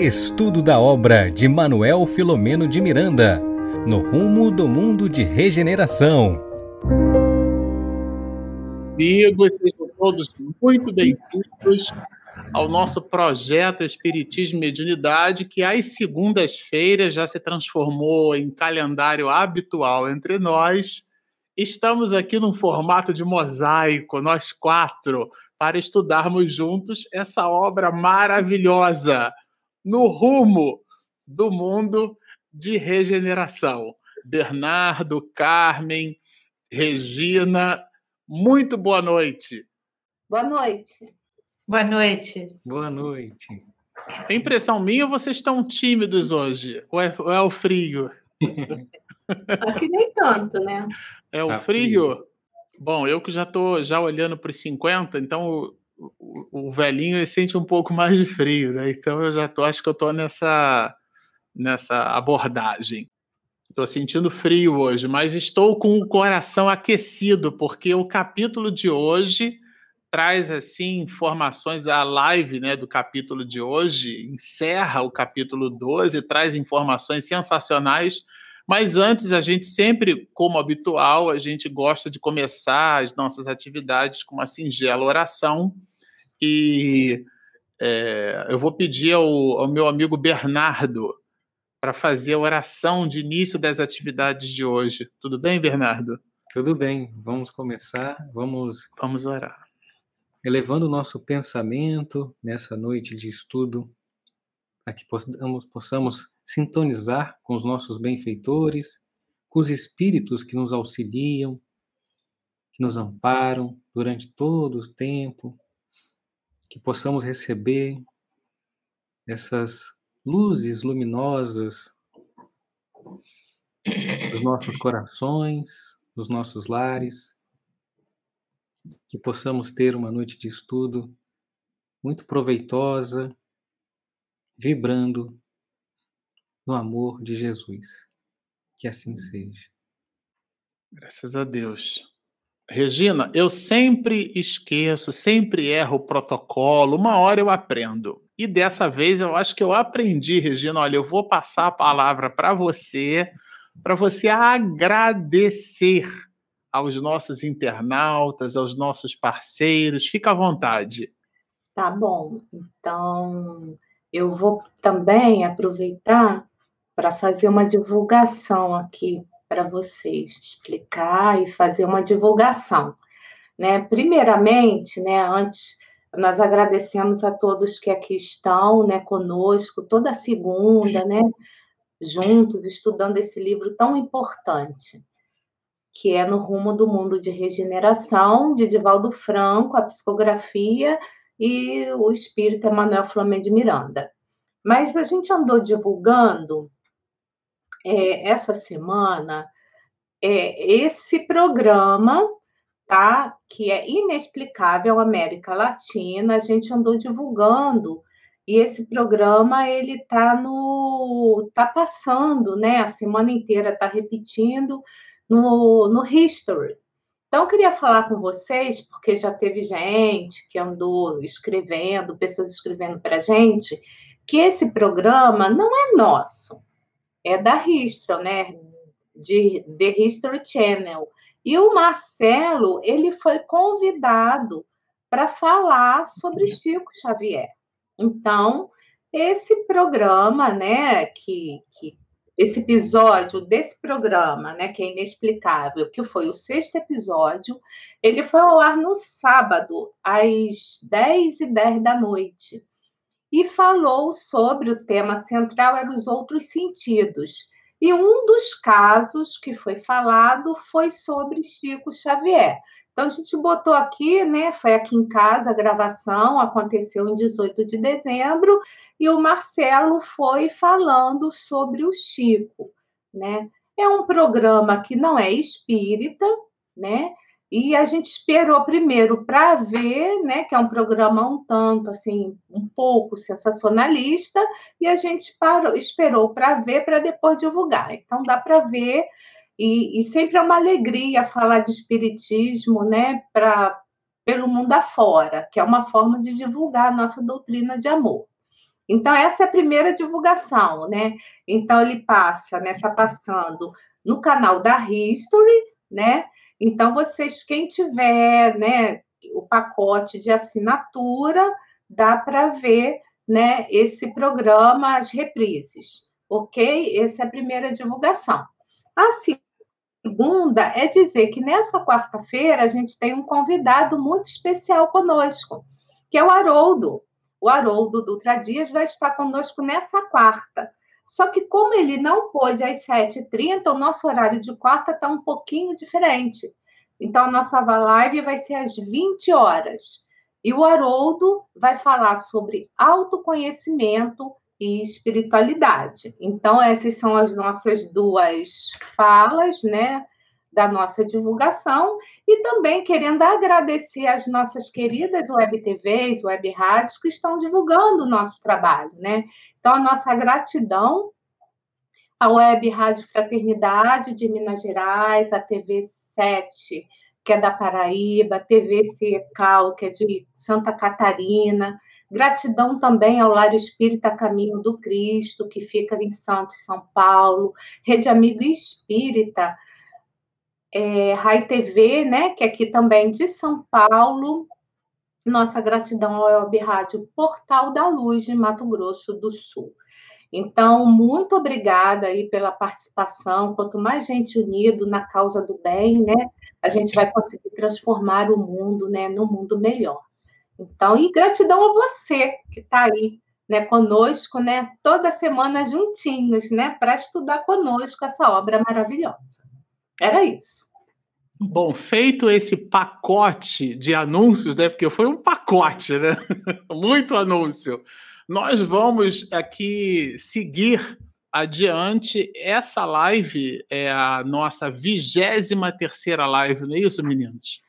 Estudo da obra de Manuel Filomeno de Miranda, no rumo do mundo de regeneração. Amigos, sejam todos muito bem-vindos ao nosso projeto Espiritismo e Mediunidade, que às segundas-feiras já se transformou em calendário habitual entre nós. Estamos aqui num formato de mosaico, nós quatro, para estudarmos juntos essa obra maravilhosa no rumo do mundo de regeneração. Bernardo, Carmen, Regina, muito boa noite. Boa noite. Boa noite. Boa noite. A impressão minha, vocês estão tímidos hoje, ou é, ou é o frio? Aqui nem tanto, né? É o tá frio? frio? Bom, eu que já estou já olhando para os 50, então o, o, velhinho sente um pouco mais de frio, né? Então eu já tô, acho que eu estou nessa, nessa abordagem. Estou sentindo frio hoje, mas estou com o coração aquecido, porque o capítulo de hoje traz assim informações, a live né, do capítulo de hoje encerra o capítulo 12, traz informações sensacionais mas antes, a gente sempre, como habitual, a gente gosta de começar as nossas atividades com uma singela oração. E é, eu vou pedir ao, ao meu amigo Bernardo para fazer a oração de início das atividades de hoje. Tudo bem, Bernardo? Tudo bem, vamos começar, vamos... Vamos orar. Elevando o nosso pensamento nessa noite de estudo, para que possamos, possamos sintonizar com os nossos benfeitores, com os espíritos que nos auxiliam, que nos amparam durante todo o tempo, que possamos receber essas luzes luminosas dos nossos corações, dos nossos lares, que possamos ter uma noite de estudo muito proveitosa, vibrando no amor de Jesus. Que assim seja. Graças a Deus. Regina, eu sempre esqueço, sempre erro o protocolo, uma hora eu aprendo. E dessa vez eu acho que eu aprendi, Regina. Olha, eu vou passar a palavra para você, para você agradecer aos nossos internautas, aos nossos parceiros. Fica à vontade. Tá bom. Então, eu vou também aproveitar para fazer uma divulgação aqui para vocês, explicar e fazer uma divulgação. Né? Primeiramente, né, antes, nós agradecemos a todos que aqui estão né, conosco, toda segunda, né, juntos, estudando esse livro tão importante, que é No Rumo do Mundo de Regeneração, de Divaldo Franco, a psicografia e o espírito Emanuel Flamengo de Miranda. Mas a gente andou divulgando é, essa semana é, esse programa, tá? Que é inexplicável América Latina. A gente andou divulgando e esse programa ele tá no tá passando, né? A semana inteira tá repetindo no, no History. Então, eu queria falar com vocês, porque já teve gente que andou escrevendo, pessoas escrevendo para gente, que esse programa não é nosso é da History, né? De The History Channel. E o Marcelo, ele foi convidado para falar sobre Chico Xavier. Então, esse programa, né, que, que esse episódio desse programa, né, que é inexplicável, que foi o sexto episódio, ele foi ao ar no sábado, às 10 e 10 da noite e falou sobre o tema central eram os outros sentidos. E um dos casos que foi falado foi sobre Chico Xavier. Então a gente botou aqui, né? Foi aqui em casa a gravação, aconteceu em 18 de dezembro, e o Marcelo foi falando sobre o Chico, né? É um programa que não é espírita, né? E a gente esperou primeiro para ver, né, que é um programa um tanto assim, um pouco sensacionalista, e a gente parou, esperou para ver para depois divulgar. Então dá para ver e, e, sempre é uma alegria falar de espiritismo, né, para pelo mundo afora, que é uma forma de divulgar a nossa doutrina de amor. Então, essa é a primeira divulgação, né? Então, ele passa, né? Está passando no canal da History, né? Então, vocês, quem tiver, né, o pacote de assinatura, dá para ver, né, esse programa, as reprises, ok? Essa é a primeira divulgação. A segunda é dizer que nessa quarta-feira a gente tem um convidado muito especial conosco, que é o Haroldo. O Haroldo Dutra Dias vai estar conosco nessa quarta. Só que como ele não pôde às 7h30, o nosso horário de quarta está um pouquinho diferente. Então, a nossa live vai ser às 20 horas. E o Haroldo vai falar sobre autoconhecimento e espiritualidade. Então, essas são as nossas duas falas, né? Da nossa divulgação e também querendo agradecer as nossas queridas web TVs, web rádios que estão divulgando o nosso trabalho, né? Então, a nossa gratidão à Web Rádio Fraternidade de Minas Gerais, a TV 7, que é da Paraíba, TV Secal, que é de Santa Catarina. Gratidão também ao Lar Espírita Caminho do Cristo, que fica em Santos, São Paulo. Rede Amigo Espírita, é, Rai TV, né, que é aqui também de São Paulo. Nossa gratidão ao Web Rádio Portal da Luz de Mato Grosso do Sul. Então, muito obrigada aí pela participação. Quanto mais gente unido na causa do bem, né, a gente vai conseguir transformar o mundo, né, num mundo melhor. Então, e gratidão a você que está aí, né, conosco, né, toda semana juntinhos, né, para estudar conosco essa obra maravilhosa. Era isso. Bom, feito esse pacote de anúncios, né? Porque foi um pacote, né? Muito anúncio. Nós vamos aqui seguir adiante. Essa live é a nossa vigésima terceira live, não é isso, meninos?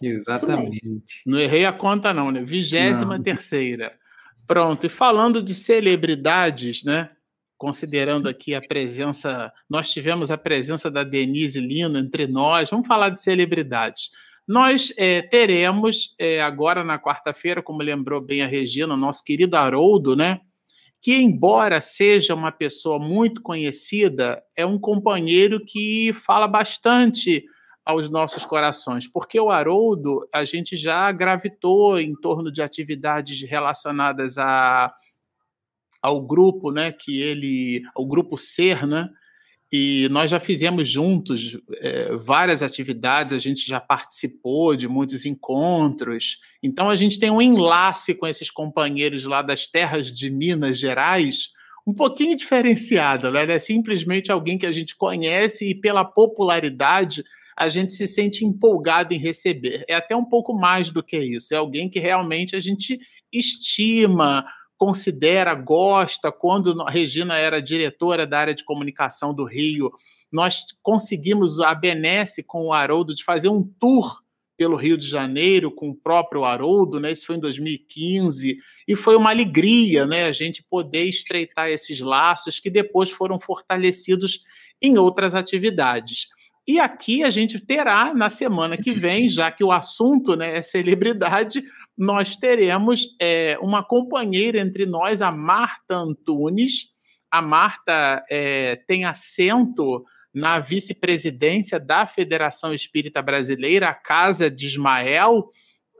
Exatamente. Não errei a conta, não, né? Vigésima terceira. Pronto. E falando de celebridades, né? Considerando aqui a presença, nós tivemos a presença da Denise Lino entre nós, vamos falar de celebridades. Nós é, teremos é, agora na quarta-feira, como lembrou bem a Regina, o nosso querido Haroldo, né? Que, embora seja uma pessoa muito conhecida, é um companheiro que fala bastante aos nossos corações, porque o Haroldo, a gente já gravitou em torno de atividades relacionadas a ao grupo, né, que ele, o grupo Ser, né, e nós já fizemos juntos é, várias atividades, a gente já participou de muitos encontros, então a gente tem um enlace com esses companheiros lá das terras de Minas Gerais, um pouquinho diferenciado, né? é simplesmente alguém que a gente conhece e pela popularidade a gente se sente empolgado em receber. É até um pouco mais do que isso, é alguém que realmente a gente estima, considera, gosta. Quando Regina era diretora da área de comunicação do Rio, nós conseguimos a benesse com o Haroldo de fazer um tour pelo Rio de Janeiro com o próprio Haroldo, né? Isso foi em 2015 e foi uma alegria, né? A gente poder estreitar esses laços que depois foram fortalecidos em outras atividades. E aqui a gente terá na semana que vem, já que o assunto né, é celebridade, nós teremos é, uma companheira entre nós, a Marta Antunes. A Marta é, tem assento na vice-presidência da Federação Espírita Brasileira, a Casa de Ismael,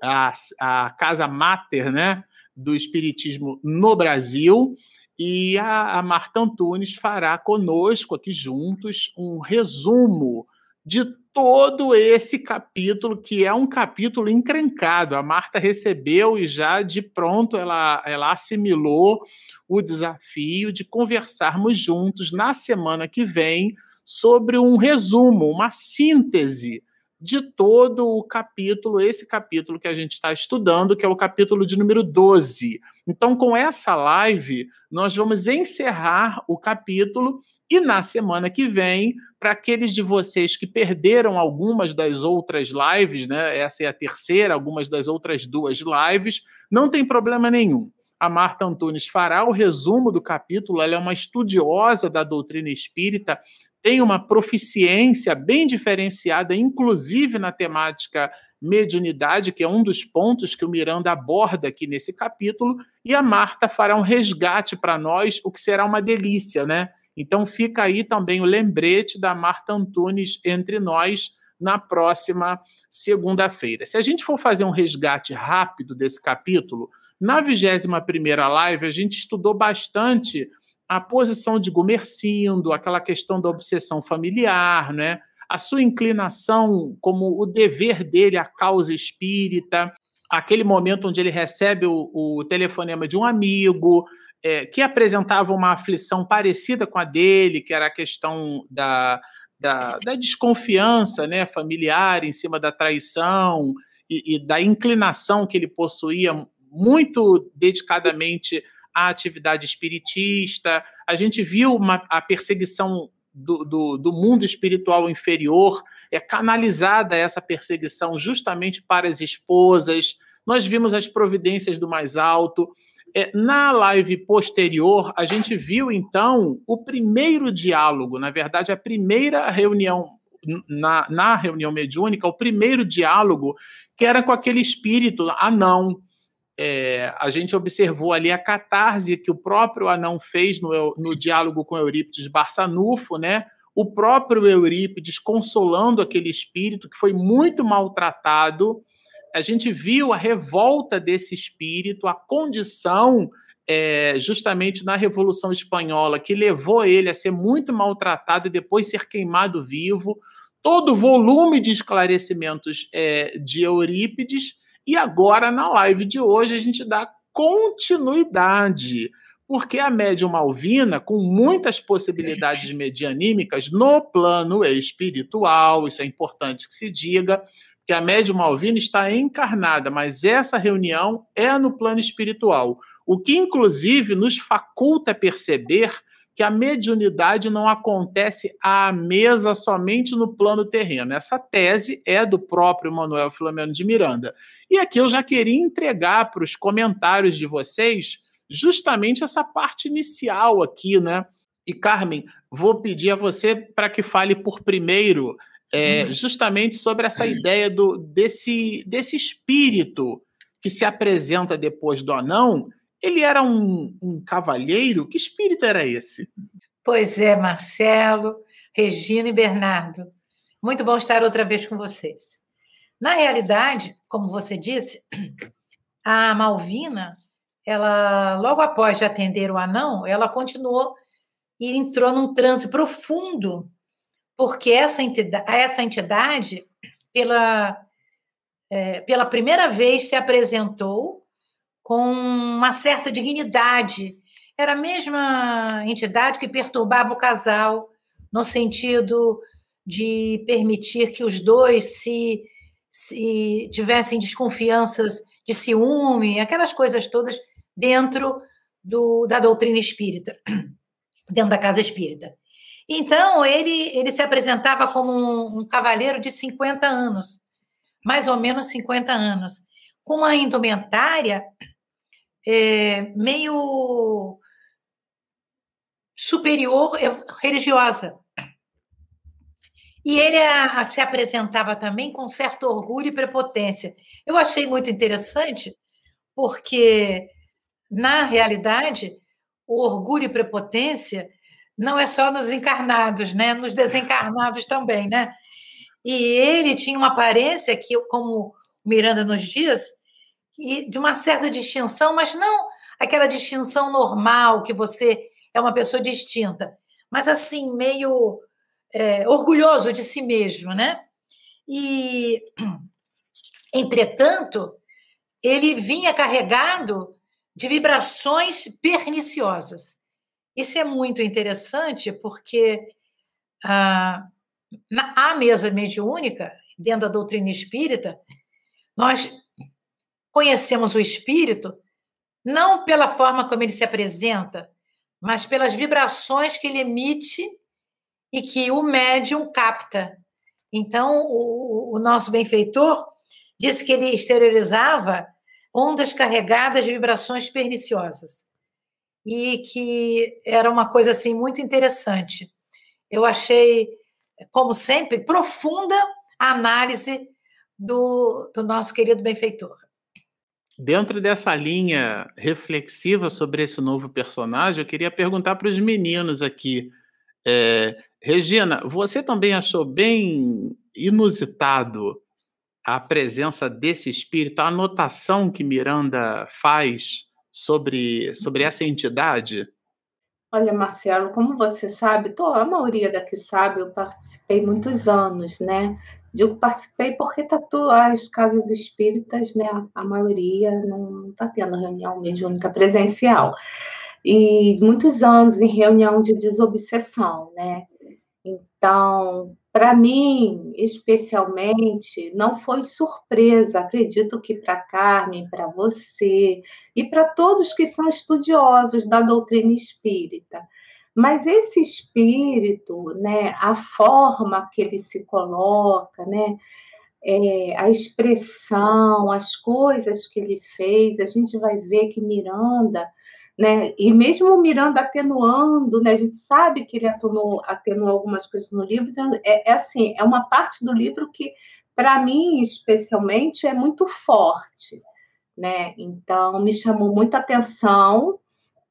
a, a Casa Mater né, do Espiritismo no Brasil. E a, a Marta Antunes fará conosco aqui juntos um resumo de todo esse capítulo, que é um capítulo encrencado. A Marta recebeu e já de pronto ela, ela assimilou o desafio de conversarmos juntos na semana que vem sobre um resumo, uma síntese de todo o capítulo, esse capítulo que a gente está estudando, que é o capítulo de número 12. Então, com essa live, nós vamos encerrar o capítulo e na semana que vem, para aqueles de vocês que perderam algumas das outras lives, né? Essa é a terceira, algumas das outras duas lives, não tem problema nenhum. A Marta Antunes fará o resumo do capítulo, ela é uma estudiosa da doutrina espírita, tem uma proficiência bem diferenciada, inclusive na temática mediunidade, que é um dos pontos que o Miranda aborda aqui nesse capítulo, e a Marta fará um resgate para nós, o que será uma delícia, né? Então fica aí também o lembrete da Marta Antunes entre nós na próxima segunda-feira. Se a gente for fazer um resgate rápido desse capítulo, na 21ª live a gente estudou bastante a posição de Gumercindo, aquela questão da obsessão familiar, né? a sua inclinação como o dever dele, a causa espírita, aquele momento onde ele recebe o, o telefonema de um amigo é, que apresentava uma aflição parecida com a dele, que era a questão da, da, da desconfiança né, familiar em cima da traição e, e da inclinação que ele possuía muito dedicadamente à atividade espiritista. A gente viu uma, a perseguição do, do, do, mundo espiritual inferior, é canalizada essa perseguição justamente para as esposas. Nós vimos as providências do mais alto. É, na live posterior, a gente viu então o primeiro diálogo, na verdade, a primeira reunião, na, na reunião mediúnica, o primeiro diálogo, que era com aquele espírito anão é, a gente observou ali a catarse que o próprio anão fez no, no diálogo com Eurípides Barçanufo, né? O próprio Eurípides consolando aquele espírito que foi muito maltratado. A gente viu a revolta desse espírito, a condição é, justamente na Revolução Espanhola que levou ele a ser muito maltratado e depois ser queimado vivo. Todo o volume de esclarecimentos é, de Eurípides e agora, na live de hoje, a gente dá continuidade, porque a médium Malvina, com muitas possibilidades medianímicas no plano espiritual, isso é importante que se diga, que a médium Malvina está encarnada, mas essa reunião é no plano espiritual, o que inclusive nos faculta perceber que a mediunidade não acontece à mesa somente no plano terreno. Essa tese é do próprio Manuel Filomeno de Miranda. E aqui eu já queria entregar para os comentários de vocês justamente essa parte inicial aqui, né? E Carmen, vou pedir a você para que fale por primeiro é, hum. justamente sobre essa ideia do, desse, desse espírito que se apresenta depois do anão ele era um, um cavalheiro? Que espírito era esse? Pois é, Marcelo, Regina e Bernardo. Muito bom estar outra vez com vocês. Na realidade, como você disse, a Malvina, ela logo após de atender o anão, ela continuou e entrou num transe profundo, porque essa entidade, essa entidade pela, é, pela primeira vez se apresentou com uma certa dignidade. Era a mesma entidade que perturbava o casal, no sentido de permitir que os dois se, se tivessem desconfianças de ciúme, aquelas coisas todas dentro do, da doutrina espírita, dentro da casa espírita. Então, ele, ele se apresentava como um, um cavaleiro de 50 anos, mais ou menos 50 anos, com uma indumentária é, meio superior religiosa. E ele a, a, se apresentava também com certo orgulho e prepotência. Eu achei muito interessante, porque, na realidade, o orgulho e prepotência não é só nos encarnados, né? nos desencarnados também. Né? E ele tinha uma aparência que, como Miranda nos diz, de uma certa distinção, mas não aquela distinção normal que você é uma pessoa distinta, mas assim, meio é, orgulhoso de si mesmo, né? E, entretanto, ele vinha carregado de vibrações perniciosas. Isso é muito interessante porque ah, na, a mesa mediúnica, dentro da doutrina espírita, nós conhecemos o espírito não pela forma como ele se apresenta, mas pelas vibrações que ele emite e que o médium capta. Então, o, o nosso benfeitor disse que ele exteriorizava ondas carregadas de vibrações perniciosas e que era uma coisa assim muito interessante. Eu achei, como sempre, profunda a análise do, do nosso querido benfeitor. Dentro dessa linha reflexiva sobre esse novo personagem, eu queria perguntar para os meninos aqui. É, Regina, você também achou bem inusitado a presença desse espírito, a anotação que Miranda faz sobre, sobre essa entidade? Olha, Marcelo, como você sabe, tô, a maioria daqui sabe, eu participei muitos anos, né? Digo participei porque tá as casas espíritas, né? A maioria não está tendo reunião mediúnica presencial. E muitos anos em reunião de desobsessão, né? Então, para mim, especialmente, não foi surpresa. Acredito que para Carmen, para você e para todos que são estudiosos da doutrina espírita. Mas esse espírito, né, a forma que ele se coloca, né, é, a expressão, as coisas que ele fez, a gente vai ver que Miranda né? E mesmo Miranda atenuando, né? A gente sabe que ele atenuou, atenuou algumas coisas no livro. É, é assim, é uma parte do livro que, para mim, especialmente, é muito forte, né? Então, me chamou muita atenção,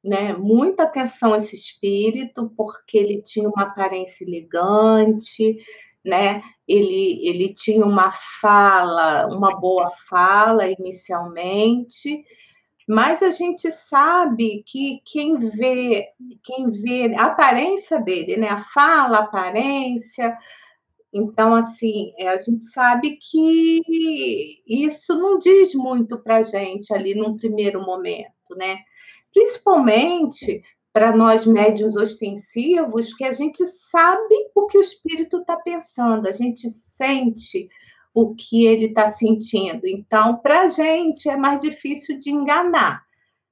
né? Muita atenção esse espírito, porque ele tinha uma aparência elegante, né? Ele, ele tinha uma fala, uma boa fala inicialmente, mas a gente sabe que quem vê, quem vê a aparência dele, né? A fala, a aparência. Então, assim, é, a gente sabe que isso não diz muito para a gente ali num primeiro momento, né? Principalmente para nós médios ostensivos, que a gente sabe o que o espírito está pensando, a gente sente o que ele está sentindo. Então, para a gente é mais difícil de enganar,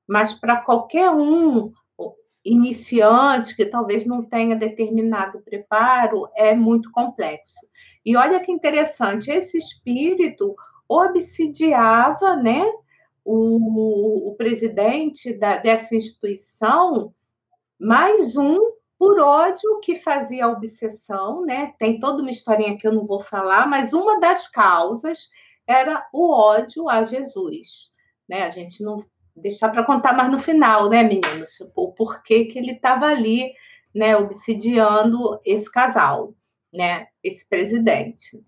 mas para qualquer um iniciante que talvez não tenha determinado preparo, é muito complexo. E olha que interessante, esse espírito obsidiava, né, o, o presidente da, dessa instituição, mais um por ódio que fazia obsessão, né? Tem toda uma historinha que eu não vou falar, mas uma das causas era o ódio a Jesus, né? A gente não deixar para contar mais no final, né, meninos? O porquê que ele estava ali, né, obsidiando esse casal, né, esse presidente.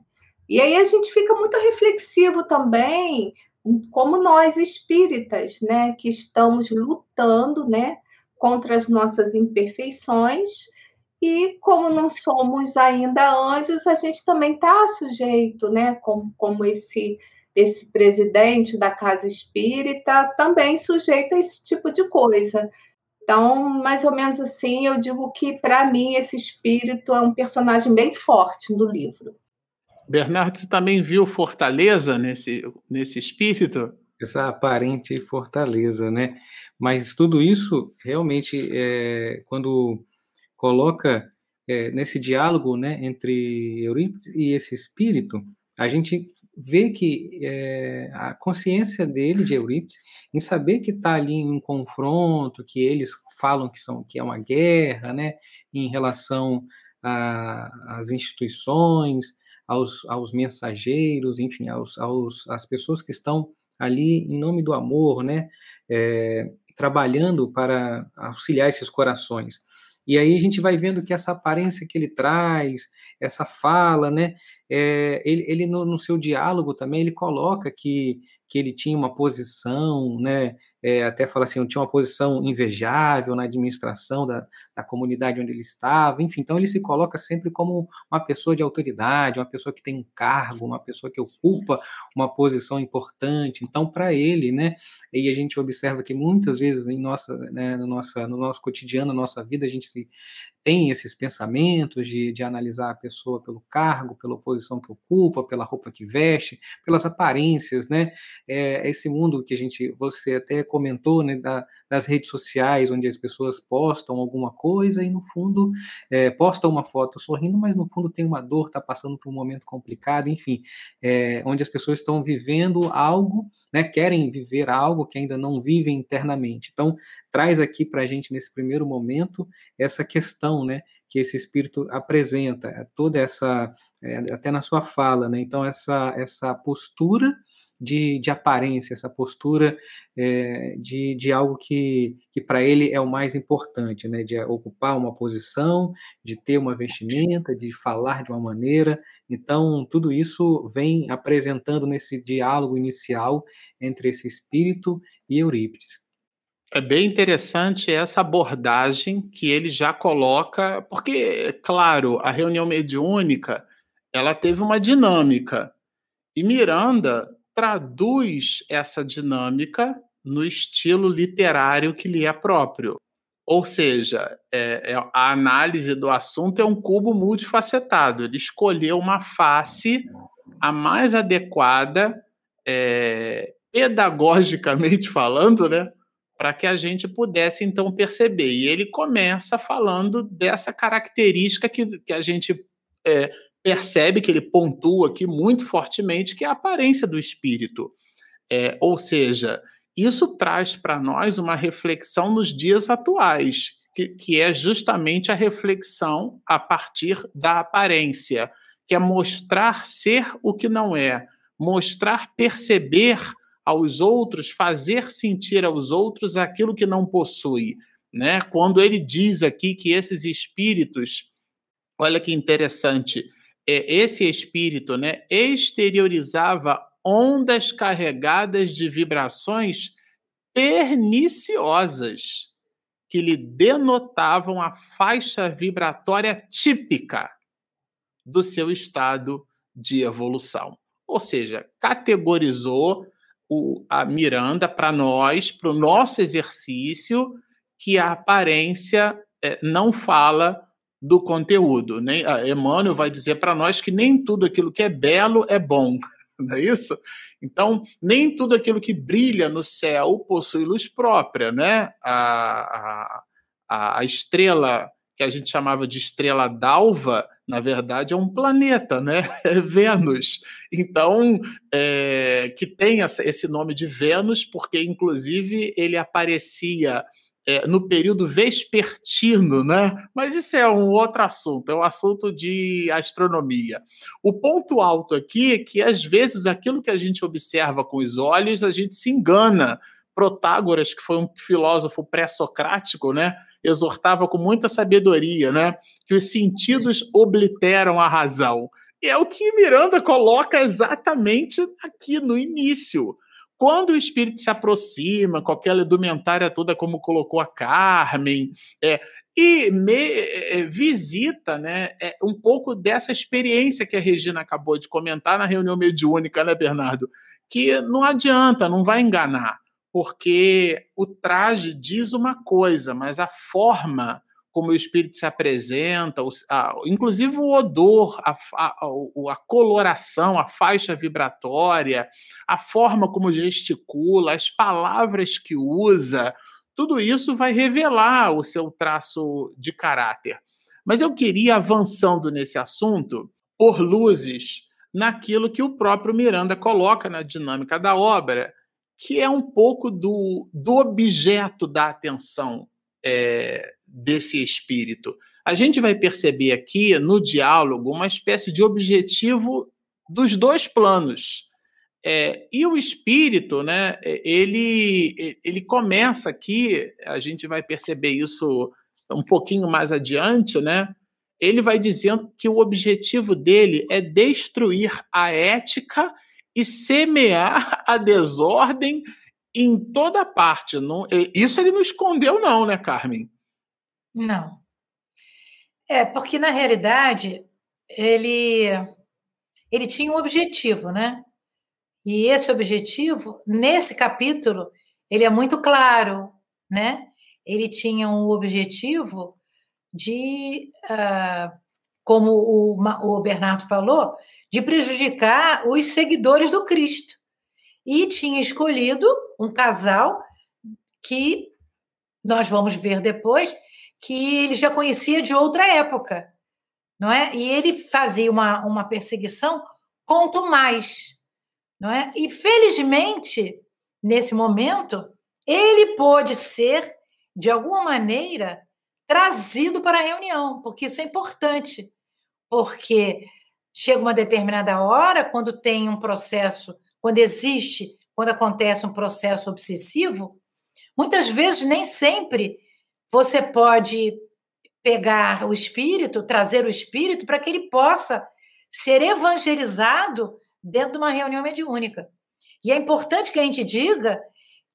E aí a gente fica muito reflexivo também, como nós espíritas, né, que estamos lutando, né, contra as nossas imperfeições. E como não somos ainda anjos, a gente também está sujeito, né? Como, como esse, esse presidente da casa espírita, também sujeito a esse tipo de coisa. Então, mais ou menos assim, eu digo que, para mim, esse espírito é um personagem bem forte do livro. Bernardo, você também viu fortaleza nesse, nesse espírito? essa aparente fortaleza, né? Mas tudo isso realmente, é, quando coloca é, nesse diálogo, né, entre Eurípides e esse espírito, a gente vê que é, a consciência dele, de Eurípides, em saber que está ali em um confronto, que eles falam que, são, que é uma guerra, né, em relação às instituições, aos, aos mensageiros, enfim, aos, aos, às pessoas que estão ali em nome do amor, né? É, trabalhando para auxiliar esses corações. E aí a gente vai vendo que essa aparência que ele traz, essa fala, né? É, ele, ele no, no, seu diálogo também ele coloca que, que ele tinha uma posição, né? É, até fala assim, tinha uma posição invejável na administração da, da comunidade onde ele estava, enfim, então ele se coloca sempre como uma pessoa de autoridade, uma pessoa que tem um cargo, uma pessoa que ocupa uma posição importante, então para ele, né, e a gente observa que muitas vezes em nossa, né, no, nossa, no nosso cotidiano, na nossa vida, a gente se, tem esses pensamentos de, de analisar a pessoa pelo cargo, pela posição que ocupa, pela roupa que veste, pelas aparências, né, é, esse mundo que a gente, você até comentou, né, da, das redes sociais, onde as pessoas postam alguma coisa e, no fundo, é, postam uma foto sorrindo, mas no fundo tem uma dor, está passando por um momento complicado, enfim, é, onde as pessoas estão vivendo algo, né, querem viver algo que ainda não vivem internamente. Então, traz aqui para a gente, nesse primeiro momento, essa questão, né, que esse espírito apresenta, é toda essa, é, até na sua fala, né? Então, essa, essa postura de, de aparência, essa postura é, de, de algo que, que para ele é o mais importante, né? De ocupar uma posição, de ter uma vestimenta, de falar de uma maneira. Então, tudo isso vem apresentando nesse diálogo inicial entre esse espírito e Eurípides. É bem interessante essa abordagem que ele já coloca, porque, claro, a reunião mediúnica ela teve uma dinâmica e Miranda traduz essa dinâmica no estilo literário que lhe é próprio. Ou seja, é, é, a análise do assunto é um cubo multifacetado. Ele escolheu uma face a mais adequada, é, pedagogicamente falando, né, para que a gente pudesse então perceber. E ele começa falando dessa característica que, que a gente é, percebe, que ele pontua aqui muito fortemente, que é a aparência do espírito. É, ou seja, isso traz para nós uma reflexão nos dias atuais, que, que é justamente a reflexão a partir da aparência, que é mostrar ser o que não é, mostrar perceber aos outros, fazer sentir aos outros aquilo que não possui. Né? Quando ele diz aqui que esses espíritos, olha que interessante, é, esse espírito né, exteriorizava ondas carregadas de vibrações perniciosas que lhe denotavam a faixa vibratória típica do seu estado de evolução. Ou seja, categorizou o, a Miranda para nós, para o nosso exercício, que a aparência é, não fala do conteúdo. Nem, Emmanuel vai dizer para nós que nem tudo aquilo que é belo é bom, não é isso? Então, nem tudo aquilo que brilha no céu possui luz própria, né? A, a, a estrela que a gente chamava de estrela d'alva, na verdade é um planeta, né? É Vênus. Então, é, que tem esse nome de Vênus, porque inclusive ele aparecia é, no período vespertino, né? Mas isso é um outro assunto, é um assunto de astronomia. O ponto alto aqui é que às vezes aquilo que a gente observa com os olhos, a gente se engana. Protágoras, que foi um filósofo pré-socrático, né? exortava com muita sabedoria, né? Que os sentidos obliteram a razão. E é o que Miranda coloca exatamente aqui no início. Quando o espírito se aproxima com aquela indumentária toda, como colocou a Carmen, é, e me, é, visita né, é, um pouco dessa experiência que a Regina acabou de comentar na reunião mediúnica, né, Bernardo? Que não adianta, não vai enganar porque o traje diz uma coisa, mas a forma como o espírito se apresenta, a, inclusive o odor, a, a, a, coloração, a faixa vibratória, a forma como gesticula, as palavras que usa, tudo isso vai revelar o seu traço de caráter. Mas eu queria, avançando nesse assunto, por luzes naquilo que o próprio Miranda coloca na dinâmica da obra, que é um pouco do, do objeto da atenção é, desse espírito. A gente vai perceber aqui no diálogo uma espécie de objetivo dos dois planos. É, e o espírito, né, ele, ele começa aqui, a gente vai perceber isso um pouquinho mais adiante, né? Ele vai dizendo que o objetivo dele é destruir a ética e semear a desordem em toda parte. Não, isso ele não escondeu, não, né, Carmen? Não. É, porque na realidade ele ele tinha um objetivo, né? E esse objetivo, nesse capítulo, ele é muito claro, né? Ele tinha um objetivo de, uh, como o, o Bernardo falou, de prejudicar os seguidores do Cristo. E tinha escolhido um casal que nós vamos ver depois que ele já conhecia de outra época, não é? E ele fazia uma, uma perseguição quanto mais, não é? E felizmente, nesse momento, ele pôde ser, de alguma maneira, trazido para a reunião, porque isso é importante, porque chega uma determinada hora, quando tem um processo, quando existe, quando acontece um processo obsessivo, muitas vezes nem sempre você pode pegar o espírito, trazer o espírito para que ele possa ser evangelizado dentro de uma reunião mediúnica. E é importante que a gente diga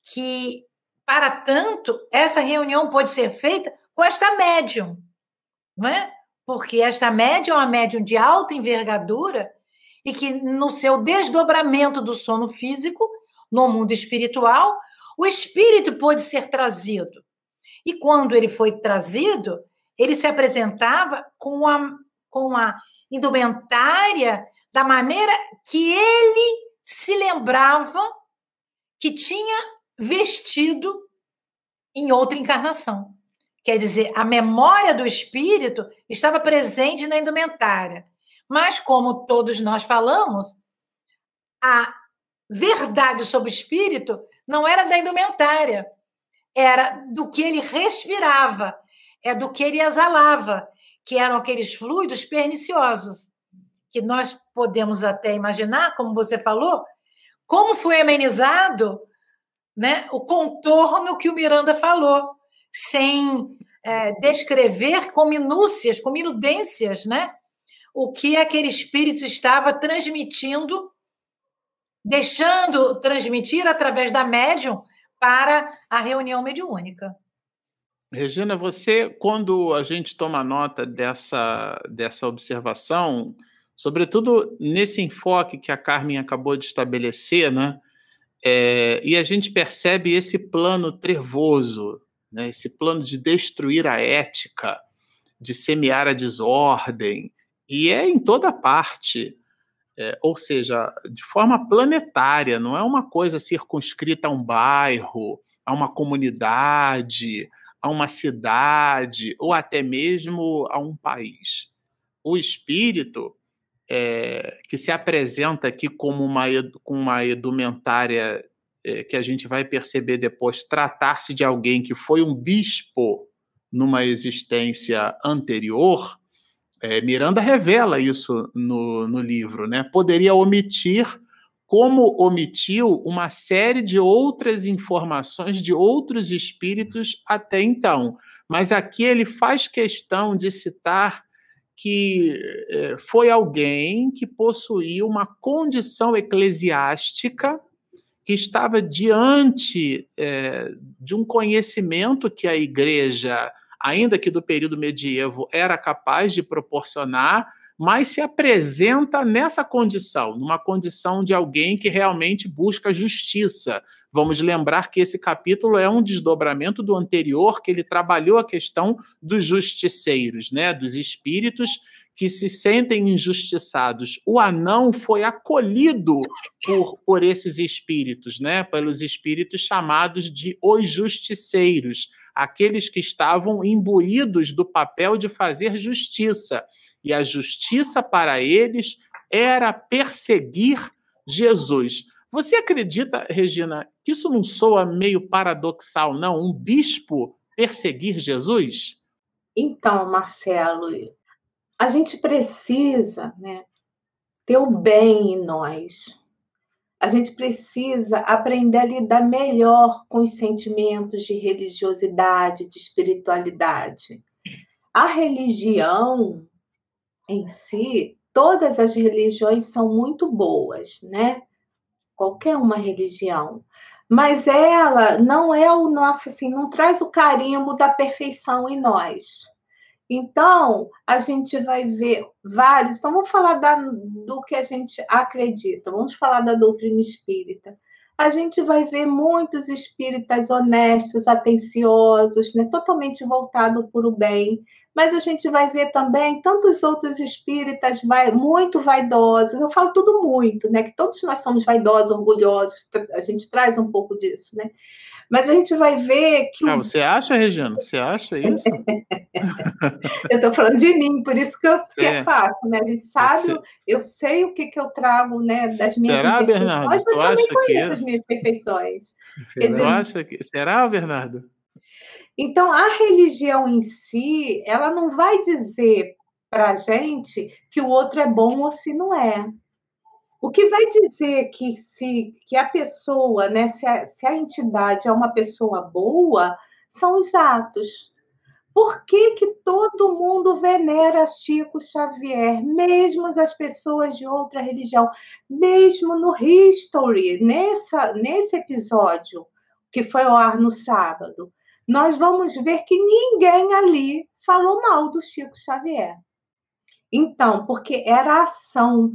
que, para tanto, essa reunião pode ser feita com esta médium, não é? Porque esta médium é uma médium de alta envergadura e que, no seu desdobramento do sono físico, no mundo espiritual, o espírito pode ser trazido. E quando ele foi trazido, ele se apresentava com a, com a indumentária da maneira que ele se lembrava que tinha vestido em outra encarnação. Quer dizer, a memória do espírito estava presente na indumentária. Mas, como todos nós falamos, a verdade sobre o espírito não era da indumentária, era do que ele respirava, é do que ele exalava, que eram aqueles fluidos perniciosos, que nós podemos até imaginar, como você falou, como foi amenizado né, o contorno que o Miranda falou, sem é, descrever com minúcias, com minudências, né, o que aquele espírito estava transmitindo, deixando transmitir através da médium para a reunião mediúnica. Regina, você, quando a gente toma nota dessa, dessa observação, sobretudo nesse enfoque que a Carmen acabou de estabelecer, né? É, e a gente percebe esse plano trevoso, né? esse plano de destruir a ética, de semear a desordem, e é em toda parte, é, ou seja, de forma planetária, não é uma coisa circunscrita a um bairro, a uma comunidade, a uma cidade ou até mesmo a um país. O espírito é, que se apresenta aqui como uma, com uma edumentária é, que a gente vai perceber depois tratar-se de alguém que foi um bispo numa existência anterior, é, Miranda revela isso no, no livro, né? Poderia omitir como omitiu uma série de outras informações de outros espíritos até então. Mas aqui ele faz questão de citar que eh, foi alguém que possuía uma condição eclesiástica que estava diante eh, de um conhecimento que a igreja, ainda que do período medievo, era capaz de proporcionar, mas se apresenta nessa condição, numa condição de alguém que realmente busca justiça. Vamos lembrar que esse capítulo é um desdobramento do anterior, que ele trabalhou a questão dos justiceiros, né, dos espíritos que se sentem injustiçados. O anão foi acolhido por, por esses espíritos, né? pelos espíritos chamados de os justiceiros, aqueles que estavam imbuídos do papel de fazer justiça e a justiça para eles era perseguir Jesus. Você acredita, Regina, que isso não soa meio paradoxal, não? Um bispo perseguir Jesus? Então, Marcelo, a gente precisa né, ter o bem em nós. A gente precisa aprender a lidar melhor com os sentimentos de religiosidade, de espiritualidade. A religião, em si, todas as religiões são muito boas, né? Qualquer uma religião. Mas ela não é o nosso, assim, não traz o carimbo da perfeição em nós. Então, a gente vai ver vários. Então, vamos falar da, do que a gente acredita, vamos falar da doutrina espírita. A gente vai ver muitos espíritas honestos, atenciosos, né, totalmente voltados para o bem, mas a gente vai ver também tantos outros espíritas vai, muito vaidosos. Eu falo tudo muito, né? Que todos nós somos vaidosos, orgulhosos, a gente traz um pouco disso, né? Mas a gente vai ver que. Ah, o... Você acha, Regina? Você acha isso? eu estou falando de mim, por isso que, eu, que é. é fácil, né? A gente sabe, eu sei o que, que eu trago né, das minhas Será, Bernardo? Mas tu também conheço que... as minhas perfeições. Será? Dizer... acha que... Será, Bernardo? Então, a religião em si, ela não vai dizer para a gente que o outro é bom ou se não é. O que vai dizer que se que a pessoa, né, se a, se a entidade é uma pessoa boa, são os atos. Por que, que todo mundo venera Chico Xavier, mesmo as pessoas de outra religião, mesmo no History, nessa, nesse episódio que foi ao ar no sábado, nós vamos ver que ninguém ali falou mal do Chico Xavier. Então, porque era ação,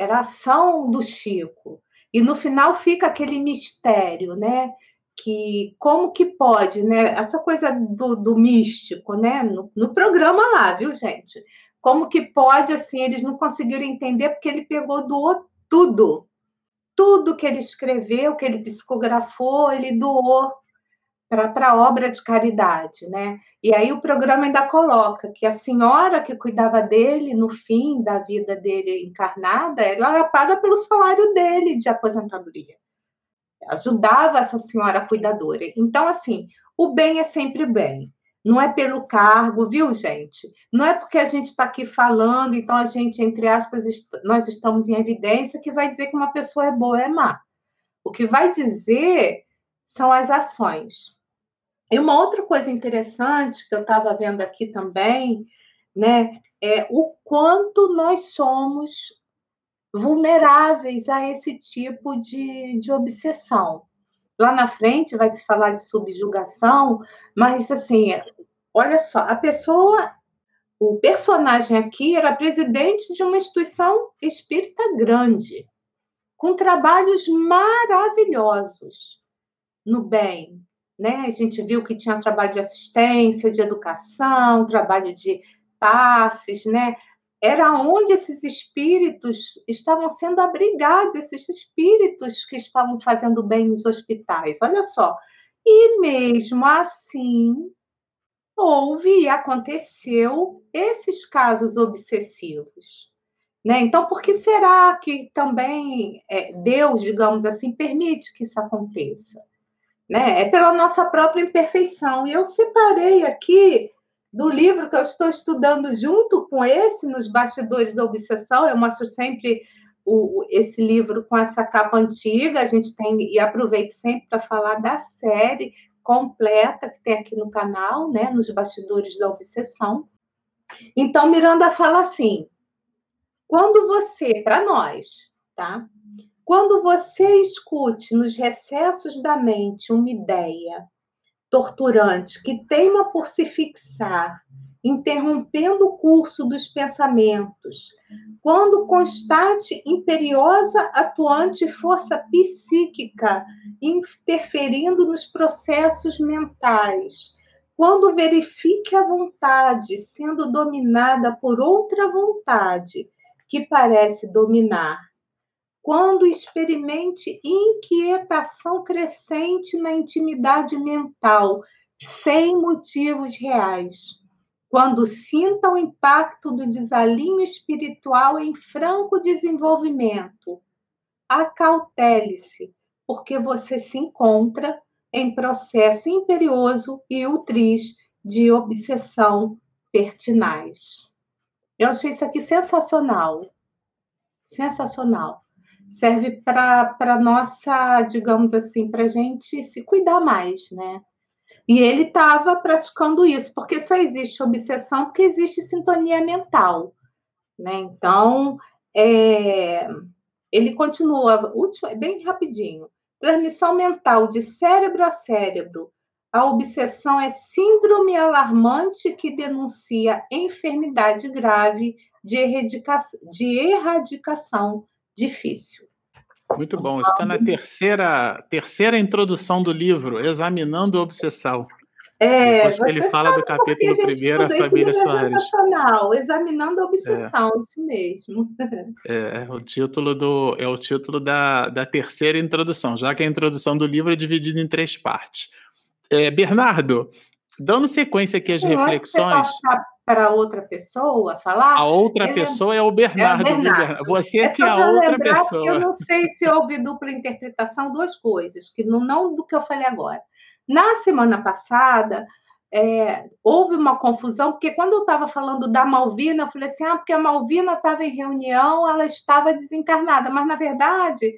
era a ação do Chico. E no final fica aquele mistério, né? Que como que pode, né? Essa coisa do, do místico, né? No, no, programa lá, viu, gente? Como que pode, assim, eles não conseguiram entender porque ele pegou, doou tudo. Tudo que ele escreveu, que ele psicografou, ele doou para obra de caridade, né? E aí o programa ainda coloca que a senhora que cuidava dele no fim da vida dele encarnada, ela era paga pelo salário dele de aposentadoria. Ajudava essa senhora cuidadora. Então, assim, o bem é sempre bem. Não é pelo cargo, viu, gente? Não é porque a gente está aqui falando, então a gente, entre aspas, nós estamos em evidência que vai dizer que uma pessoa é boa ou é má. O que vai dizer são as ações. E uma outra coisa interessante que eu estava vendo aqui também, né, é o quanto nós somos vulneráveis a esse tipo de, de obsessão. Lá na frente vai se falar de subjugação, mas assim, olha só, a pessoa, o personagem aqui era presidente de uma instituição espírita grande, com trabalhos maravilhosos no bem, né? A gente viu que tinha trabalho de assistência, de educação, trabalho de passes, né? Era onde esses espíritos estavam sendo abrigados, esses espíritos que estavam fazendo bem nos hospitais. Olha só. E mesmo assim, houve e aconteceu esses casos obsessivos. Né? Então, por que será que também é, Deus, digamos assim, permite que isso aconteça? Né? É pela nossa própria imperfeição. E eu separei aqui do livro que eu estou estudando junto com esse, nos bastidores da obsessão. Eu mostro sempre o, esse livro com essa capa antiga. A gente tem, e aproveito sempre para falar da série completa que tem aqui no canal, né? Nos bastidores da obsessão. Então, Miranda fala assim: quando você, para nós, tá? Quando você escute nos recessos da mente uma ideia torturante que teima por se fixar, interrompendo o curso dos pensamentos, quando constate imperiosa atuante força psíquica interferindo nos processos mentais, quando verifique a vontade sendo dominada por outra vontade que parece dominar, quando experimente inquietação crescente na intimidade mental, sem motivos reais. Quando sinta o impacto do desalinho espiritual em franco desenvolvimento, acautele-se, porque você se encontra em processo imperioso e ultriz de obsessão pertinaz. Eu achei isso aqui sensacional. Sensacional serve para nossa, digamos assim, para a gente se cuidar mais, né? E ele estava praticando isso, porque só existe obsessão porque existe sintonia mental, né? Então, é, ele continua, último, bem rapidinho. Transmissão mental de cérebro a cérebro. A obsessão é síndrome alarmante que denuncia enfermidade grave de, de erradicação difícil. Muito bom. Está na terceira, terceira introdução do livro, Examinando a Obsessão. É, Depois que ele fala do capítulo primeiro, a família Soares. Examinando a obsessão, é. isso mesmo. É, o título do, é o título da, da terceira introdução, já que a introdução do livro é dividida em três partes. É, Bernardo, dando sequência aqui às reflexões. Para outra pessoa falar. A outra ele, pessoa é o Bernardo. É o Bernardo. Você é, é que é a outra pessoa. eu não sei se houve dupla interpretação, duas coisas, que não, não do que eu falei agora. Na semana passada, é, houve uma confusão, porque quando eu estava falando da Malvina, eu falei assim: ah, porque a Malvina estava em reunião, ela estava desencarnada, mas na verdade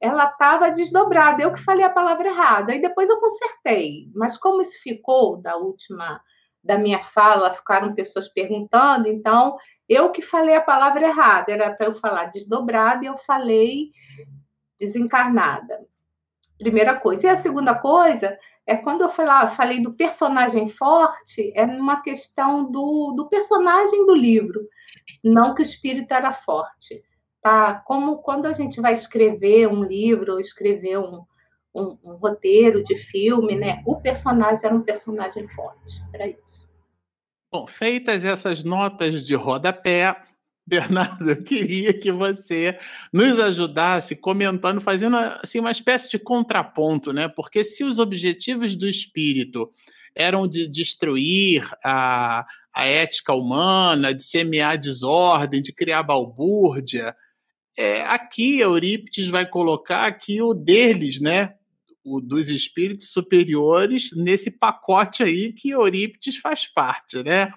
ela estava desdobrada. Eu que falei a palavra errada. E depois eu consertei. Mas como isso ficou da última da minha fala, ficaram pessoas perguntando, então eu que falei a palavra errada. Era para eu falar desdobrada e eu falei desencarnada. Primeira coisa. E a segunda coisa é quando eu falei, falei do personagem forte, é uma questão do, do personagem do livro, não que o espírito era forte tá? Como quando a gente vai escrever um livro ou escrever um, um, um roteiro de filme, né? O personagem era um personagem forte, para isso. Bom, feitas essas notas de rodapé, Bernardo, eu queria que você nos ajudasse comentando, fazendo assim uma espécie de contraponto, né? Porque se os objetivos do espírito eram de destruir a, a ética humana, de semear desordem, de criar balbúrdia, é, aqui Eurípides vai colocar aqui o deles, né? O dos espíritos superiores nesse pacote aí que Eurípides faz parte, né?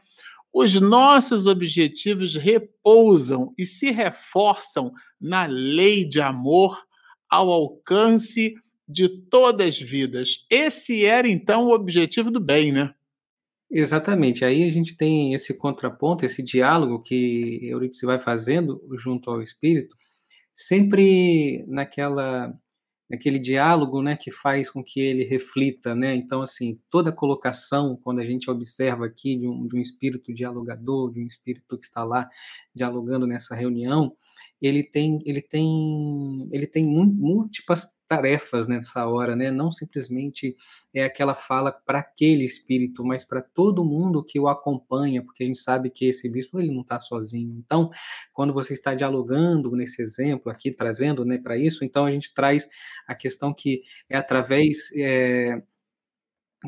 Os nossos objetivos repousam e se reforçam na lei de amor ao alcance de todas as vidas. Esse era então o objetivo do bem, né? Exatamente. Aí a gente tem esse contraponto, esse diálogo que Eurípides vai fazendo junto ao espírito, sempre naquela naquele diálogo, né, que faz com que ele reflita, né? Então, assim, toda colocação, quando a gente observa aqui de um, de um espírito dialogador, de um espírito que está lá dialogando nessa reunião, ele tem ele tem ele tem múltiplas tarefas nessa hora, né? Não simplesmente é aquela fala para aquele espírito, mas para todo mundo que o acompanha, porque a gente sabe que esse bispo ele não está sozinho. Então, quando você está dialogando nesse exemplo aqui, trazendo, né, para isso, então a gente traz a questão que é através é,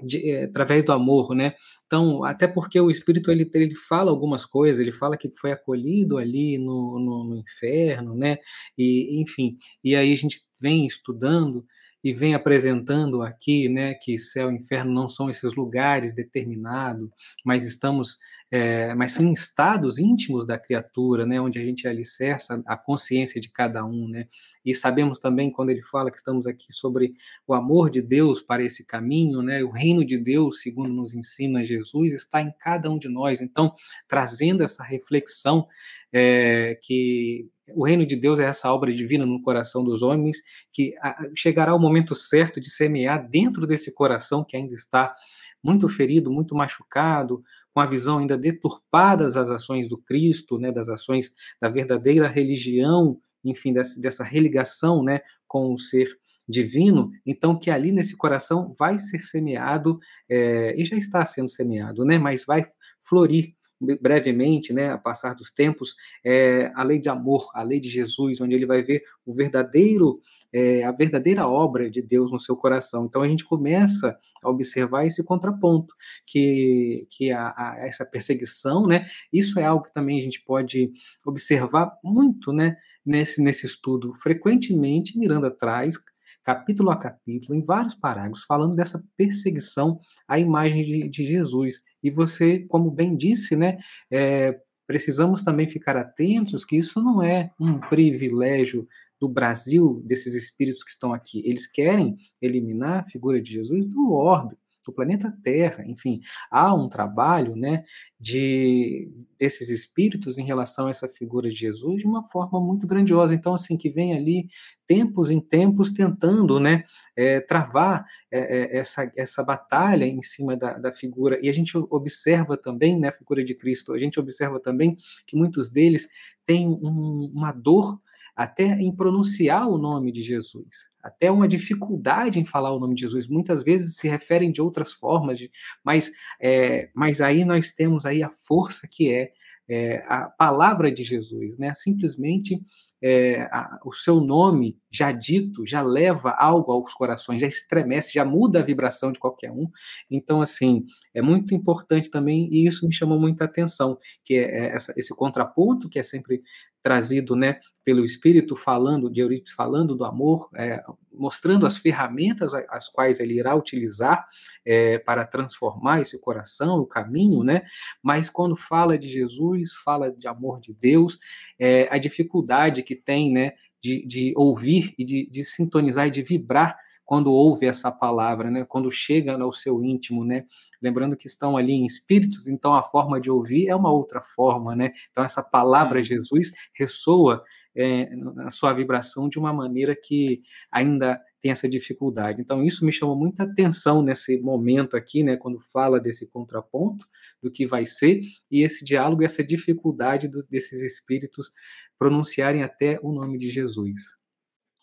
de, é, através do amor, né? Então, até porque o Espírito ele, ele fala algumas coisas, ele fala que foi acolhido ali no, no, no inferno, né? E enfim, e aí a gente vem estudando e vem apresentando aqui, né, que céu e inferno não são esses lugares determinados, mas estamos é, mas são estados íntimos da criatura, né, onde a gente alicerça a consciência de cada um, né, e sabemos também quando ele fala que estamos aqui sobre o amor de Deus para esse caminho, né, o reino de Deus, segundo nos ensina Jesus, está em cada um de nós, então trazendo essa reflexão é, que o reino de Deus é essa obra divina no coração dos homens, que chegará o momento certo de semear dentro desse coração que ainda está muito ferido, muito machucado, com a visão ainda deturpada das ações do Cristo, né, das ações da verdadeira religião, enfim, dessa, dessa religação né, com o ser divino, então que ali nesse coração vai ser semeado, é, e já está sendo semeado, né, mas vai florir brevemente, né, a passar dos tempos, é, a lei de amor, a lei de Jesus, onde ele vai ver o verdadeiro, é, a verdadeira obra de Deus no seu coração. Então a gente começa a observar esse contraponto, que, que a, a, essa perseguição, né, isso é algo que também a gente pode observar muito, né, nesse, nesse estudo. Frequentemente, Miranda traz capítulo a capítulo, em vários parágrafos, falando dessa perseguição à imagem de, de Jesus. E você, como bem disse, né, é, precisamos também ficar atentos que isso não é um privilégio do Brasil, desses espíritos que estão aqui. Eles querem eliminar a figura de Jesus do orbe, do planeta Terra. Enfim, há um trabalho né, de desses espíritos em relação a essa figura de Jesus de uma forma muito grandiosa. Então, assim, que vem ali tempos em tempos tentando né, é, travar é, essa, essa batalha em cima da, da figura. E a gente observa também, né, a figura de Cristo, a gente observa também que muitos deles têm um, uma dor até em pronunciar o nome de Jesus, até uma dificuldade em falar o nome de Jesus. Muitas vezes se referem de outras formas, de, mas, é, mas aí nós temos aí a força que é, é a palavra de Jesus, né? Simplesmente é, a, o seu nome já dito já leva algo aos corações, já estremece, já muda a vibração de qualquer um. Então, assim, é muito importante também, e isso me chamou muita atenção, que é, é essa, esse contraponto que é sempre trazido né, pelo Espírito, falando de Eurípides, falando do amor, é, mostrando as ferramentas as quais ele irá utilizar é, para transformar esse coração, o caminho, né? Mas quando fala de Jesus, fala de amor de Deus, é, a dificuldade que tem, né, de, de ouvir e de, de sintonizar e de vibrar quando ouve essa palavra, né? Quando chega ao seu íntimo, né? Lembrando que estão ali em espíritos, então a forma de ouvir é uma outra forma, né? Então essa palavra. Jesus ressoa é, na sua vibração de uma maneira que ainda tem essa dificuldade. Então isso me chamou muita atenção nesse momento aqui, né? Quando fala desse contraponto do que vai ser e esse diálogo, essa dificuldade do, desses espíritos pronunciarem até o nome de Jesus.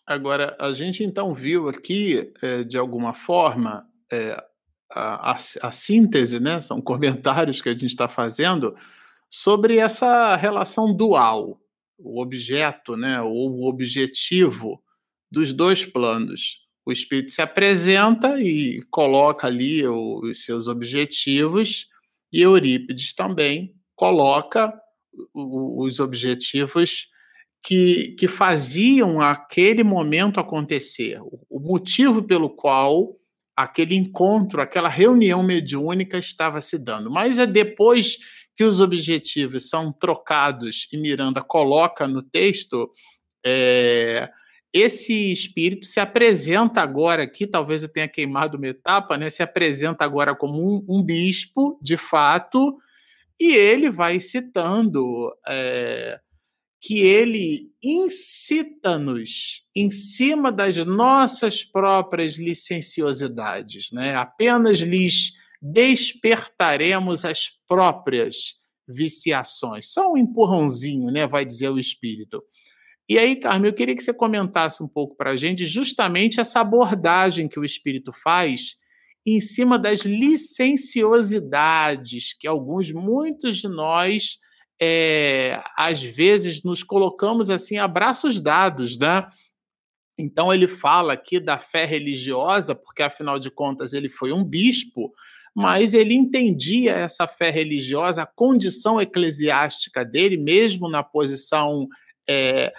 Agora, a gente então viu aqui, é, de alguma forma, é, a, a, a, síntese, né? São comentários que a gente está fazendo sobre essa relação dual, o objeto, né? Ou o objetivo dos dois planos. O espírito se apresenta e coloca ali os seus objetivos, e Eurípides também coloca os objetivos que, que faziam aquele momento acontecer, o motivo pelo qual aquele encontro, aquela reunião mediúnica estava se dando. Mas é depois que os objetivos são trocados e Miranda coloca no texto, é, esse espírito se apresenta agora aqui, talvez eu tenha queimado uma etapa, né? Se apresenta agora como um, um bispo, de fato, e ele vai citando é, que ele incita-nos em cima das nossas próprias licenciosidades, né? Apenas lhes despertaremos as próprias viciações. Só um empurrãozinho, né? Vai dizer o espírito. E aí, Carmen, eu queria que você comentasse um pouco para a gente justamente essa abordagem que o espírito faz em cima das licenciosidades que alguns, muitos de nós é, às vezes nos colocamos assim a braços dados, né? Então ele fala aqui da fé religiosa, porque afinal de contas ele foi um bispo, mas ele entendia essa fé religiosa, a condição eclesiástica dele, mesmo na posição é,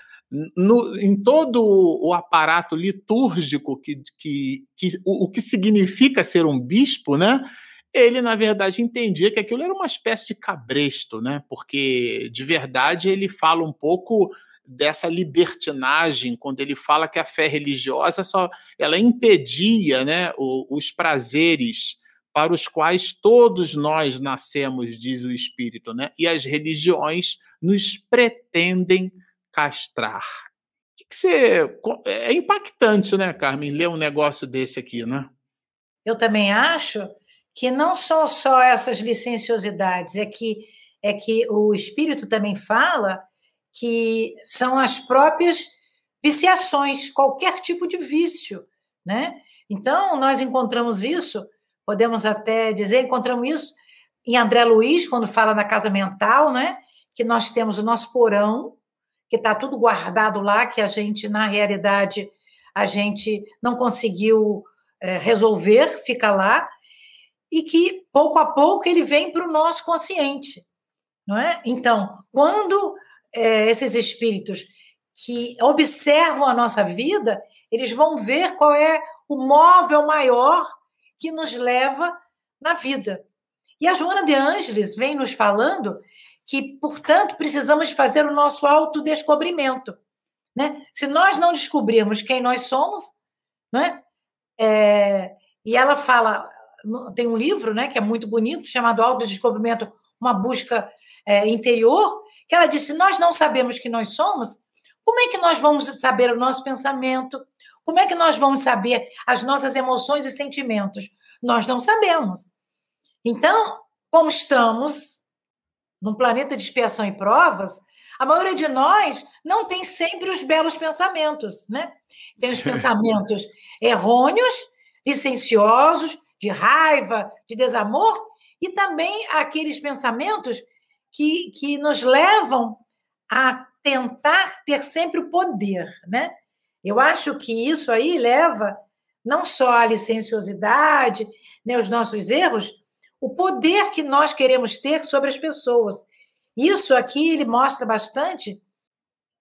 no, em todo o aparato litúrgico que, que, que o, o, que significa ser um bispo, né? ele, na verdade, entendia que aquilo era uma espécie de cabresto, né? Porque, de verdade, ele fala um pouco dessa libertinagem quando ele fala que a fé religiosa só ela impedia, né, os prazeres para os quais todos nós nascemos, diz o Espírito, né? E as religiões nos pretendem castrar. Que, que você é impactante, né, Carmen, ler um negócio desse aqui, né? Eu também acho que não são só essas licenciosidades, é que, é que o espírito também fala que são as próprias viciações, qualquer tipo de vício, né? Então, nós encontramos isso, podemos até dizer, encontramos isso em André Luiz, quando fala na casa mental, né? Que nós temos o nosso porão, que está tudo guardado lá, que a gente, na realidade, a gente não conseguiu é, resolver, fica lá, e que pouco a pouco ele vem para o nosso consciente, não é? Então, quando é, esses espíritos que observam a nossa vida, eles vão ver qual é o móvel maior que nos leva na vida. E a Joana de Ângeles vem nos falando que, portanto, precisamos fazer o nosso autodescobrimento. Né? Se nós não descobrirmos quem nós somos, não é? e ela fala, tem um livro, né, que é muito bonito, chamado Autodescobrimento, uma busca é, interior, que ela disse: nós não sabemos que nós somos, como é que nós vamos saber o nosso pensamento? Como é que nós vamos saber as nossas emoções e sentimentos? Nós não sabemos. Então, como estamos num planeta de expiação e provas, A maioria de nós não tem sempre os belos pensamentos, né? Tem os pensamentos errôneos, licenciosos, de raiva, de desamor, e também aqueles pensamentos que, que nos levam a tentar ter sempre o poder, né? Eu acho que isso aí leva não só à licenciosidade, né, os nossos erros, o poder que nós queremos ter sobre as pessoas. Isso aqui ele mostra bastante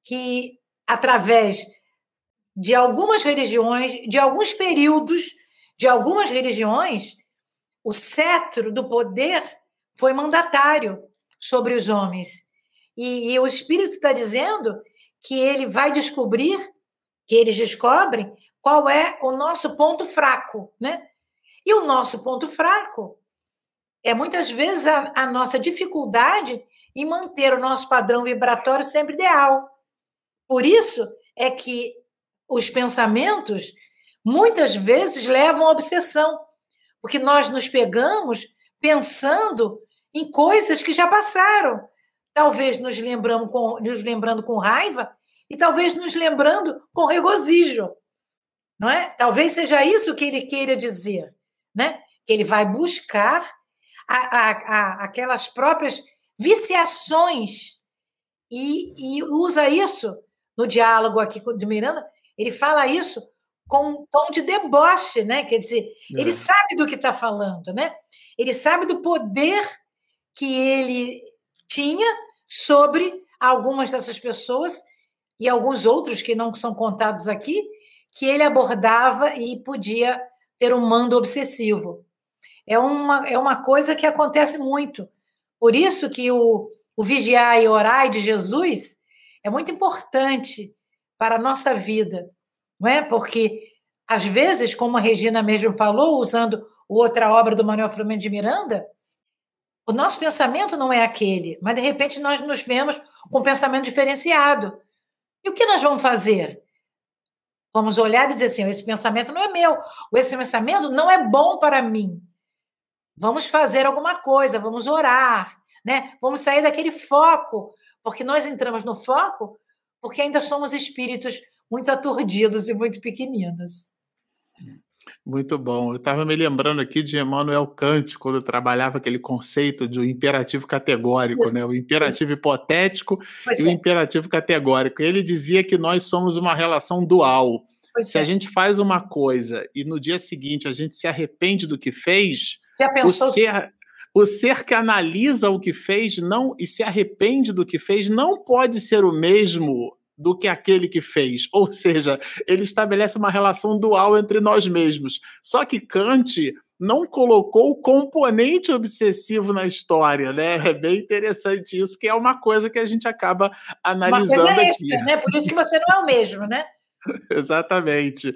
que através de algumas religiões, de alguns períodos, de algumas religiões, o cetro do poder foi mandatário sobre os homens. E, e o Espírito está dizendo que ele vai descobrir, que eles descobrem qual é o nosso ponto fraco, né? E o nosso ponto fraco é muitas vezes a, a nossa dificuldade em manter o nosso padrão vibratório sempre ideal. Por isso é que os pensamentos muitas vezes levam à obsessão, porque nós nos pegamos pensando em coisas que já passaram, talvez nos lembrando com, nos lembrando com raiva e talvez nos lembrando com regozijo, não é? Talvez seja isso que ele queira dizer, né? Que ele vai buscar a, a, a, aquelas próprias viciações e, e usa isso no diálogo aqui de Miranda. Ele fala isso com um tom de deboche, né? Quer dizer, é. ele sabe do que está falando, né? Ele sabe do poder que ele tinha sobre algumas dessas pessoas e alguns outros que não são contados aqui, que ele abordava e podia ter um mando obsessivo. É uma, é uma coisa que acontece muito. Por isso que o, o vigiar e orar de Jesus é muito importante para a nossa vida, não é? Porque, às vezes, como a Regina mesmo falou, usando outra obra do Manuel Flamengo de Miranda, o nosso pensamento não é aquele, mas de repente nós nos vemos com um pensamento diferenciado. E o que nós vamos fazer? Vamos olhar e dizer assim: esse pensamento não é meu, ou esse pensamento não é bom para mim. Vamos fazer alguma coisa, vamos orar, né? Vamos sair daquele foco, porque nós entramos no foco porque ainda somos espíritos muito aturdidos e muito pequeninos. Muito bom. Eu estava me lembrando aqui de Emmanuel Kant, quando trabalhava aquele conceito de um imperativo categórico, né? o imperativo hipotético pois e é. o imperativo categórico. Ele dizia que nós somos uma relação dual. Pois se é. a gente faz uma coisa e no dia seguinte a gente se arrepende do que fez, o ser, o ser que analisa o que fez não e se arrepende do que fez não pode ser o mesmo do que aquele que fez. Ou seja, ele estabelece uma relação dual entre nós mesmos. Só que Kant não colocou o componente obsessivo na história, né? É bem interessante isso, que é uma coisa que a gente acaba analisando uma coisa extra, aqui. Né? Por isso que você não é o mesmo, né? Exatamente.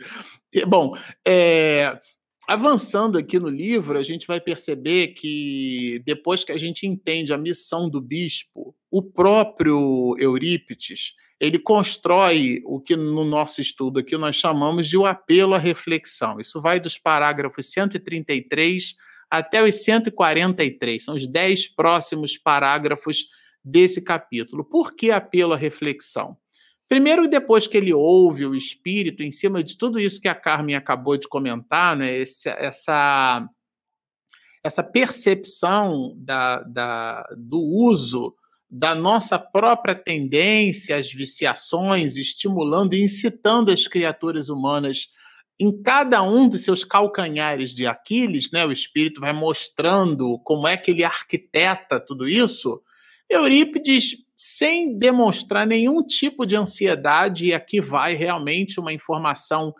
E, bom, é, avançando aqui no livro, a gente vai perceber que depois que a gente entende a missão do bispo, o próprio Eurípides ele constrói o que no nosso estudo aqui nós chamamos de o apelo à reflexão. Isso vai dos parágrafos 133 até os 143, são os dez próximos parágrafos desse capítulo. Por que apelo à reflexão? Primeiro, depois que ele ouve o espírito, em cima de tudo isso que a Carmen acabou de comentar, né, esse, essa, essa percepção da, da, do uso da nossa própria tendência às viciações, estimulando e incitando as criaturas humanas em cada um dos seus calcanhares de Aquiles, né? O espírito vai mostrando como é que ele arquiteta tudo isso. Eurípides, sem demonstrar nenhum tipo de ansiedade, e aqui vai realmente uma informação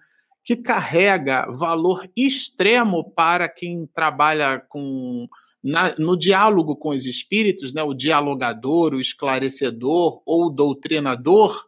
que carrega valor extremo para quem trabalha com na, no diálogo com os espíritos, né, o dialogador, o esclarecedor ou o doutrinador,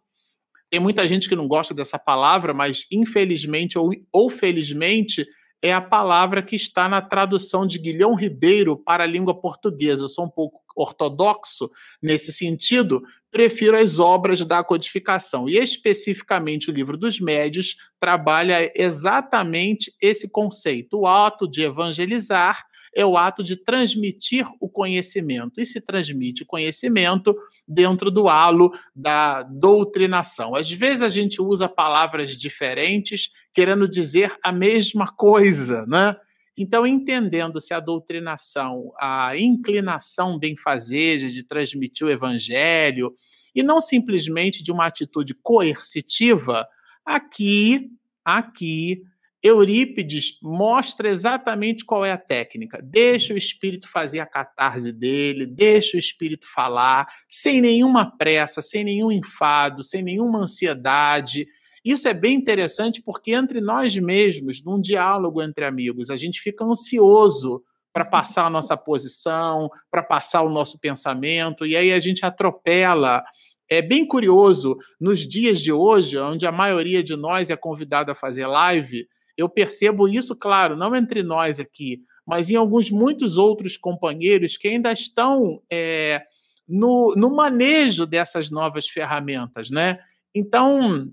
tem muita gente que não gosta dessa palavra, mas infelizmente ou, ou felizmente é a palavra que está na tradução de Guilhão Ribeiro para a língua portuguesa. Eu sou um pouco ortodoxo nesse sentido, prefiro as obras da codificação. E especificamente o livro dos médios trabalha exatamente esse conceito, o ato de evangelizar é o ato de transmitir o conhecimento. E se transmite o conhecimento dentro do halo da doutrinação. Às vezes a gente usa palavras diferentes querendo dizer a mesma coisa, né? Então, entendendo-se a doutrinação, a inclinação benfazeja de transmitir o evangelho, e não simplesmente de uma atitude coercitiva, aqui, aqui, Eurípides mostra exatamente qual é a técnica. Deixa o espírito fazer a catarse dele, deixa o espírito falar, sem nenhuma pressa, sem nenhum enfado, sem nenhuma ansiedade. Isso é bem interessante porque entre nós mesmos, num diálogo entre amigos, a gente fica ansioso para passar a nossa posição, para passar o nosso pensamento, e aí a gente atropela. É bem curioso, nos dias de hoje, onde a maioria de nós é convidada a fazer live, eu percebo isso, claro, não entre nós aqui, mas em alguns muitos outros companheiros que ainda estão é, no, no manejo dessas novas ferramentas, né? Então,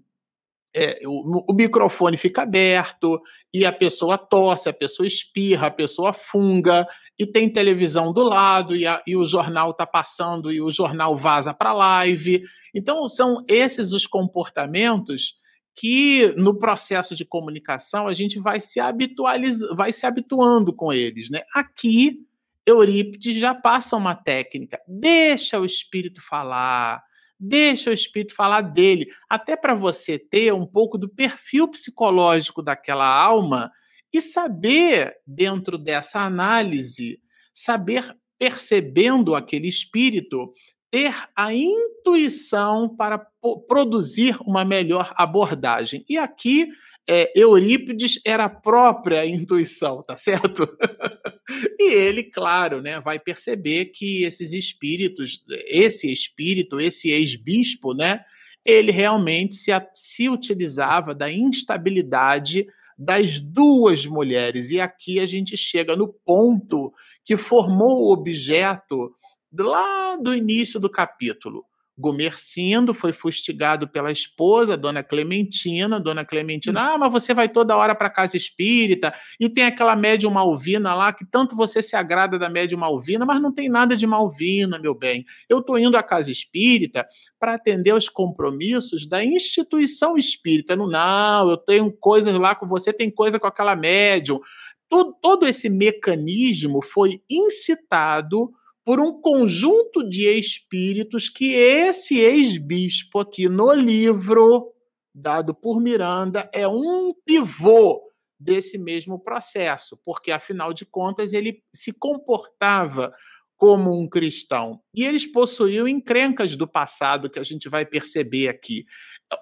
é, o, o, microfone fica aberto e a pessoa tosse, a pessoa espirra, a pessoa funga e tem televisão do lado e, a, e o jornal está passando e o jornal vaza para a live. Então, são esses os comportamentos que no processo de comunicação a gente vai se habitualizando, vai se habituando com eles, né? Aqui Eurípides já passa uma técnica, deixa o espírito falar, Deixa o espírito falar dele, até para você ter um pouco do perfil psicológico daquela alma e saber, dentro dessa análise, saber percebendo aquele espírito, ter a intuição para produzir uma melhor abordagem. E aqui é, Eurípides era a própria intuição, tá certo? e ele, claro, né, vai perceber que esses espíritos, esse espírito, esse ex-bispo, né, ele realmente se, se utilizava da instabilidade das duas mulheres. E aqui a gente chega no ponto que formou o objeto lá do início do capítulo. Gomercindo foi fustigado pela esposa, Dona Clementina. Dona Clementina, hum. ah, mas você vai toda hora para casa espírita e tem aquela médium Malvina lá que tanto você se agrada da médium Malvina, mas não tem nada de Malvina, meu bem. Eu estou indo à casa espírita para atender os compromissos da instituição espírita. Não, não, eu tenho coisas lá com você, tem coisa com aquela médium. Todo, todo esse mecanismo foi incitado por um conjunto de espíritos que esse ex-bispo aqui no livro dado por Miranda é um pivô desse mesmo processo, porque afinal de contas ele se comportava como um cristão. E eles possuíam encrencas do passado que a gente vai perceber aqui.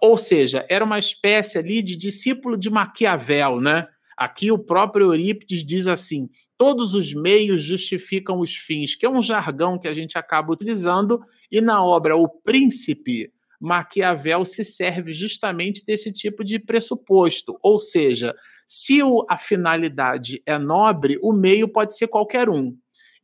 Ou seja, era uma espécie ali de discípulo de Maquiavel, né? Aqui o próprio Eurípides diz assim: todos os meios justificam os fins, que é um jargão que a gente acaba utilizando, e na obra O Príncipe, Maquiavel se serve justamente desse tipo de pressuposto. Ou seja, se a finalidade é nobre, o meio pode ser qualquer um.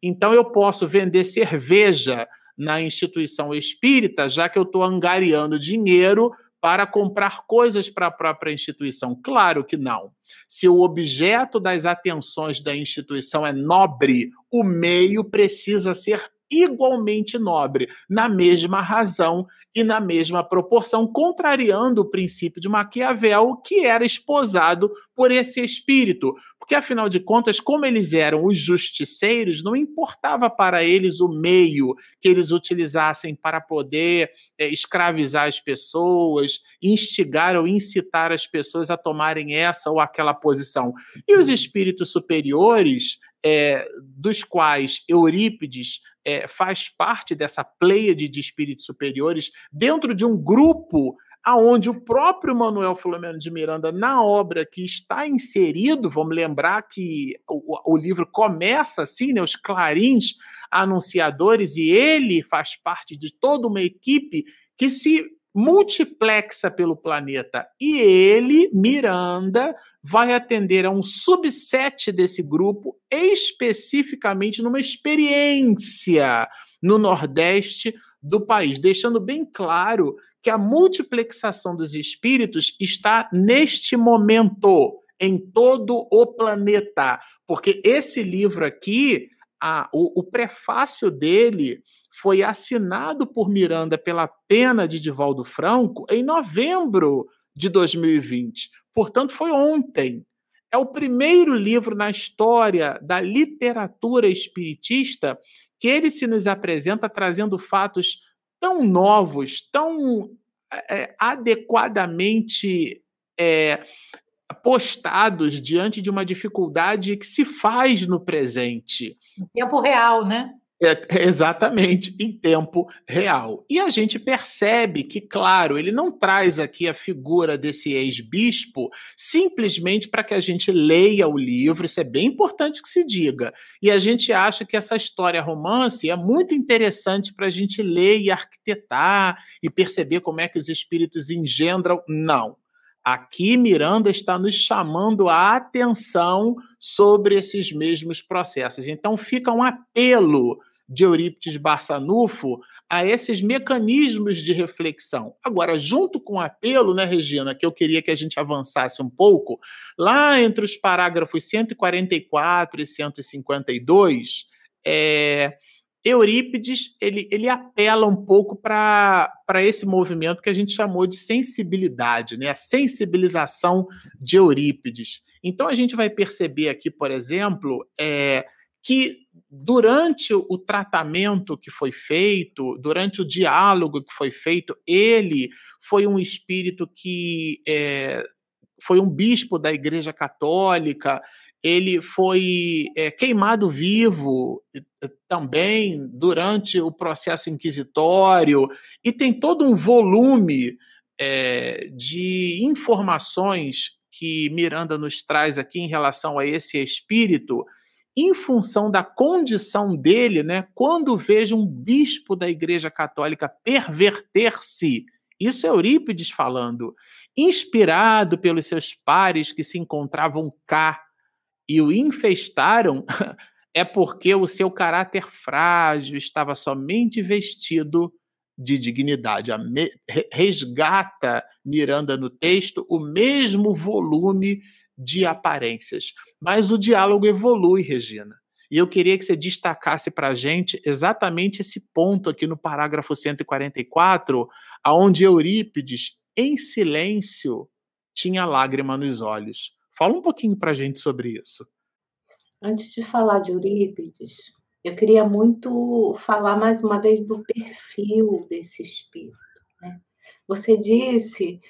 Então eu posso vender cerveja na instituição espírita, já que eu estou angariando dinheiro para comprar coisas para a própria instituição? Claro que não. Se o objeto das atenções da instituição é nobre, o meio precisa ser igualmente nobre, na mesma razão e na mesma proporção, contrariando o princípio de Maquiavel, que era esposado por esse espírito. Porque, afinal de contas, como eles eram os justiceiros, não importava para eles o meio que eles utilizassem para poder é, escravizar as pessoas, instigar ou incitar as pessoas a tomarem essa ou aquela posição. E os espíritos superiores, é, dos quais Eurípides é, faz parte dessa pleiade de espíritos superiores, dentro de um grupo aonde o próprio Manuel Filomeno de Miranda, na obra que está inserido, vamos lembrar que o, o livro começa assim, né, os clarins anunciadores, e ele faz parte de toda uma equipe que se multiplexa pelo planeta. E ele, Miranda, vai atender a um subset desse grupo, especificamente numa experiência no Nordeste do país, deixando bem claro que a multiplexação dos espíritos está neste momento em todo o planeta. Porque esse livro aqui, a, o, o prefácio dele foi assinado por Miranda pela pena de Divaldo Franco em novembro de 2020. Portanto, foi ontem. É o primeiro livro na história da literatura espiritista que ele se nos apresenta trazendo fatos tão novos, tão é, adequadamente é, postados diante de uma dificuldade que se faz no presente. Em tempo real, né? É, exatamente, em tempo real. E a gente percebe que, claro, ele não traz aqui a figura desse ex-bispo simplesmente para que a gente leia o livro, isso é bem importante que se diga. E a gente acha que essa história romance é muito interessante para a gente ler e arquitetar e perceber como é que os espíritos engendram. Não. Aqui Miranda está nos chamando a atenção sobre esses mesmos processos. Então fica um apelo de Eurípides Barçanufo a esses mecanismos de reflexão. Agora, junto com o apelo, né, Regina, que eu queria que a gente avançasse um pouco, lá entre os parágrafos 144 e 152, é, Eurípides ele, ele apela um pouco para esse movimento que a gente chamou de sensibilidade, né? a sensibilização de Eurípides. Então a gente vai perceber aqui, por exemplo, é, que durante o tratamento que foi feito, durante o diálogo que foi feito, ele foi um espírito que é, foi um bispo da Igreja Católica, ele foi é, queimado vivo também durante o processo inquisitório, e tem todo um volume é, de informações que Miranda nos traz aqui em relação a esse espírito em função da condição dele, né, quando veja um bispo da Igreja Católica perverter-se, isso é Eurípides falando, inspirado pelos seus pares que se encontravam cá e o infestaram, é porque o seu caráter frágil estava somente vestido de dignidade. Resgata Miranda no texto o mesmo volume de aparências. Mas o diálogo evolui, Regina. E eu queria que você destacasse para a gente exatamente esse ponto aqui no parágrafo 144, aonde Eurípides, em silêncio, tinha lágrima nos olhos. Fala um pouquinho para a gente sobre isso. Antes de falar de Eurípides, eu queria muito falar mais uma vez do perfil desse espírito. Né? Você disse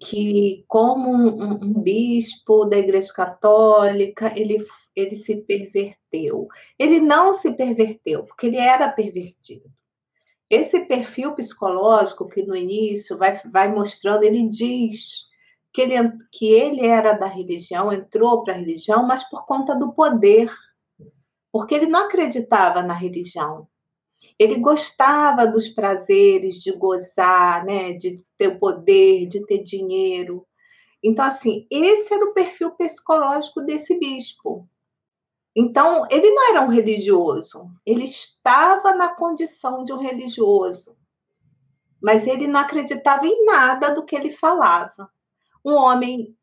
que como um, um, bispo da Igreja Católica, ele, ele se perverteu. Ele não se perverteu, porque ele era pervertido. Esse perfil psicológico que no início vai, vai mostrando, ele diz que ele, que ele era da religião, entrou para a religião, mas por conta do poder, porque ele não acreditava na religião, ele gostava dos prazeres de gozar, né, de ter poder, de ter dinheiro. Então, assim, esse era o perfil psicológico desse bispo. Então, ele não era um religioso, ele estava na condição de um religioso, mas ele não acreditava em nada do que ele falava. Um homem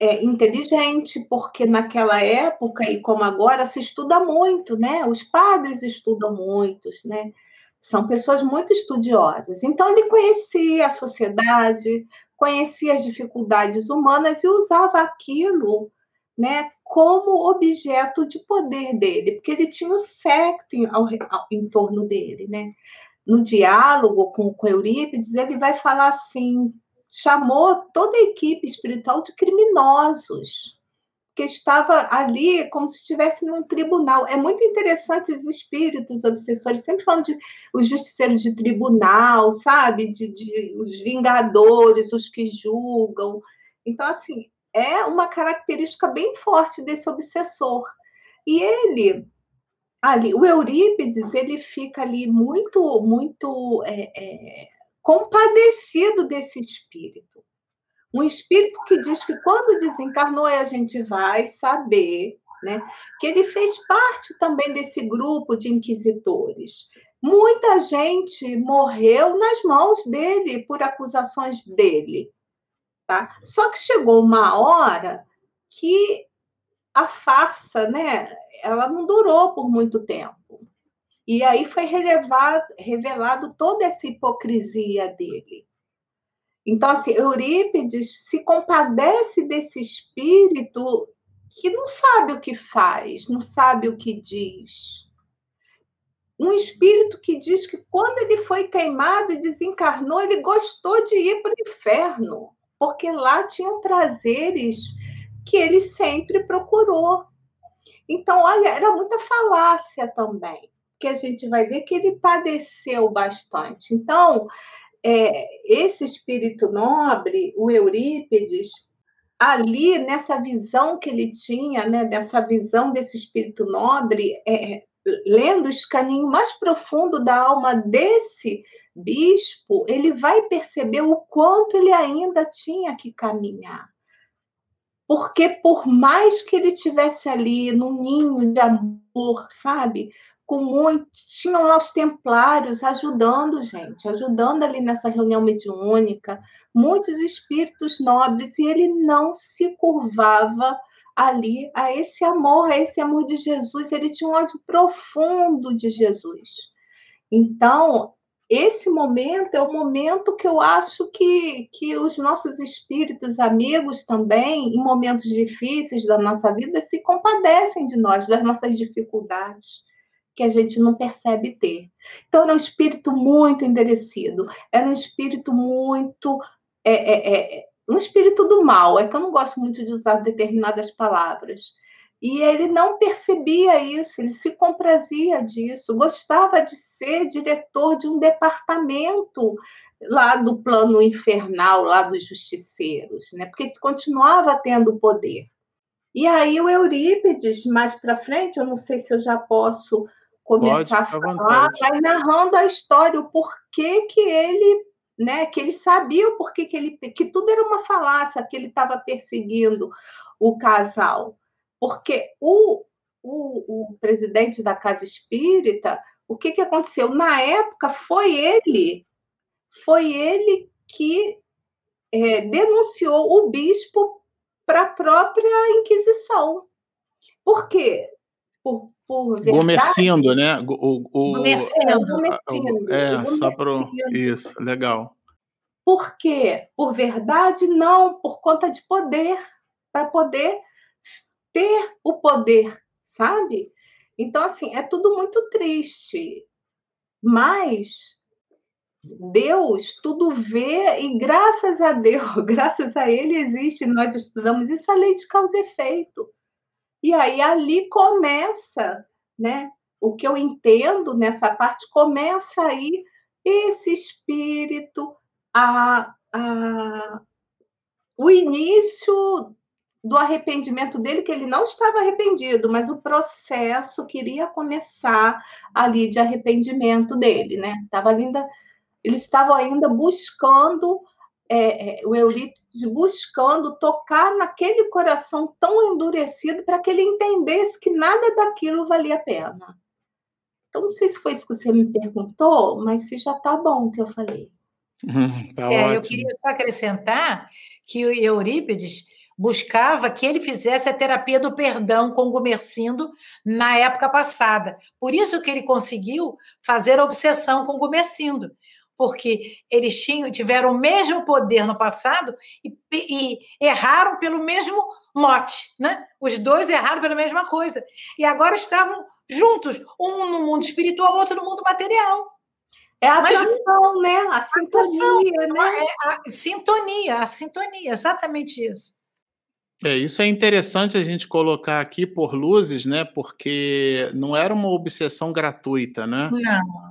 é, inteligente, porque naquela época e como agora se estuda muito, né? Os padres estudam muitos, né? São pessoas muito estudiosas. Então ele conhecia a sociedade, conhecia as dificuldades humanas e usava aquilo, né, como objeto de poder dele, porque ele tinha o secto em, ao, em torno dele, né? No diálogo com, com Eurípides, ele vai falar assim: chamou toda a equipe espiritual de criminosos, que estava ali como se estivesse num tribunal. É muito interessante os espíritos obsessores, sempre falando de os justiceiros de tribunal, sabe? De, de os vingadores, os que julgam. Então, assim, é uma característica bem forte desse obsessor. E ele ali, o Eurípides, ele fica ali muito, muito é, é, compadecido desse espírito. Um espírito que diz que quando desencarnou, a gente vai saber né, que ele fez parte também desse grupo de inquisitores. Muita gente morreu nas mãos dele por acusações dele. Tá? Só que chegou uma hora que a farsa, né? Ela não durou por muito tempo. E aí foi relevado, revelado toda essa hipocrisia dele. Então, assim, Eurípides se compadece desse espírito que não sabe o que faz, não sabe o que diz. Um espírito que diz que quando ele foi queimado e desencarnou, ele gostou de ir para o inferno, porque lá tinham prazeres que ele sempre procurou. Então, olha, era muita falácia também que a gente vai ver que ele padeceu bastante. Então, é, esse espírito nobre, o Eurípides, ali nessa visão que ele tinha, né, dessa visão desse espírito nobre, é, lendo o escaninho mais profundo da alma desse bispo, ele vai perceber o quanto ele ainda tinha que caminhar. Porque por mais que ele tivesse ali num ninho de amor, sabe? Com muito, tinham lá os templários ajudando, gente, ajudando ali nessa reunião mediúnica, muitos espíritos nobres, e ele não se curvava ali a esse amor, a esse amor de Jesus, ele tinha um ódio profundo de Jesus. Então, esse momento é o momento que eu acho que, que os nossos espíritos amigos também, em momentos difíceis da nossa vida, se compadecem de nós, das nossas dificuldades que a gente não percebe ter. Então, era um espírito muito enderecido, era um espírito muito. É, é, é, um espírito do mal, é que eu não gosto muito de usar determinadas palavras. E ele não percebia isso, ele se comprazia disso, gostava de ser diretor de um departamento lá do plano infernal, lá dos justiceiros, né? porque continuava tendo poder. E aí o Eurípides, mais para frente, eu não sei se eu já posso começar Pode, a falar, vai narrando a história, o porquê que ele, né, que ele sabia o porquê que ele, que tudo era uma falácia, que ele estava perseguindo o casal. Porque o, o, o presidente da Casa Espírita, o que, que aconteceu? Na época, foi ele, foi ele que é, denunciou o bispo para a própria Inquisição. Por quê? Por, por verdade. Gomercindo, né? O, o, Gomercindo. É, só para. Isso, legal. Por quê? Por verdade? Não, por conta de poder. Para poder ter o poder, sabe? Então, assim, é tudo muito triste. Mas Deus tudo vê e graças a Deus, graças a Ele existe, nós estudamos isso, a lei de causa e efeito. E aí ali começa, né? O que eu entendo nessa parte começa aí esse espírito, a, a, o início do arrependimento dele, que ele não estava arrependido, mas o processo queria começar ali de arrependimento dele, né? Tava ainda, eles estavam ainda buscando é, é, o Eurípides buscando tocar naquele coração tão endurecido para que ele entendesse que nada daquilo valia a pena. Então, não sei se foi isso que você me perguntou, mas se já está bom o que eu falei. tá é, eu queria só acrescentar que o Eurípides buscava que ele fizesse a terapia do perdão com Gumercindo na época passada. Por isso que ele conseguiu fazer a obsessão com Gumercindo porque eles tinham, tiveram o mesmo poder no passado e, e, erraram pelo mesmo mote, né? Os dois erraram pela mesma coisa. E agora estavam juntos, um no mundo espiritual, outro no mundo material. É a atração, né? A sintonia, né? É a sintonia, a sintonia, exatamente isso. É, isso é interessante a gente colocar aqui por luzes, né? Porque não era uma obsessão gratuita, né? Não.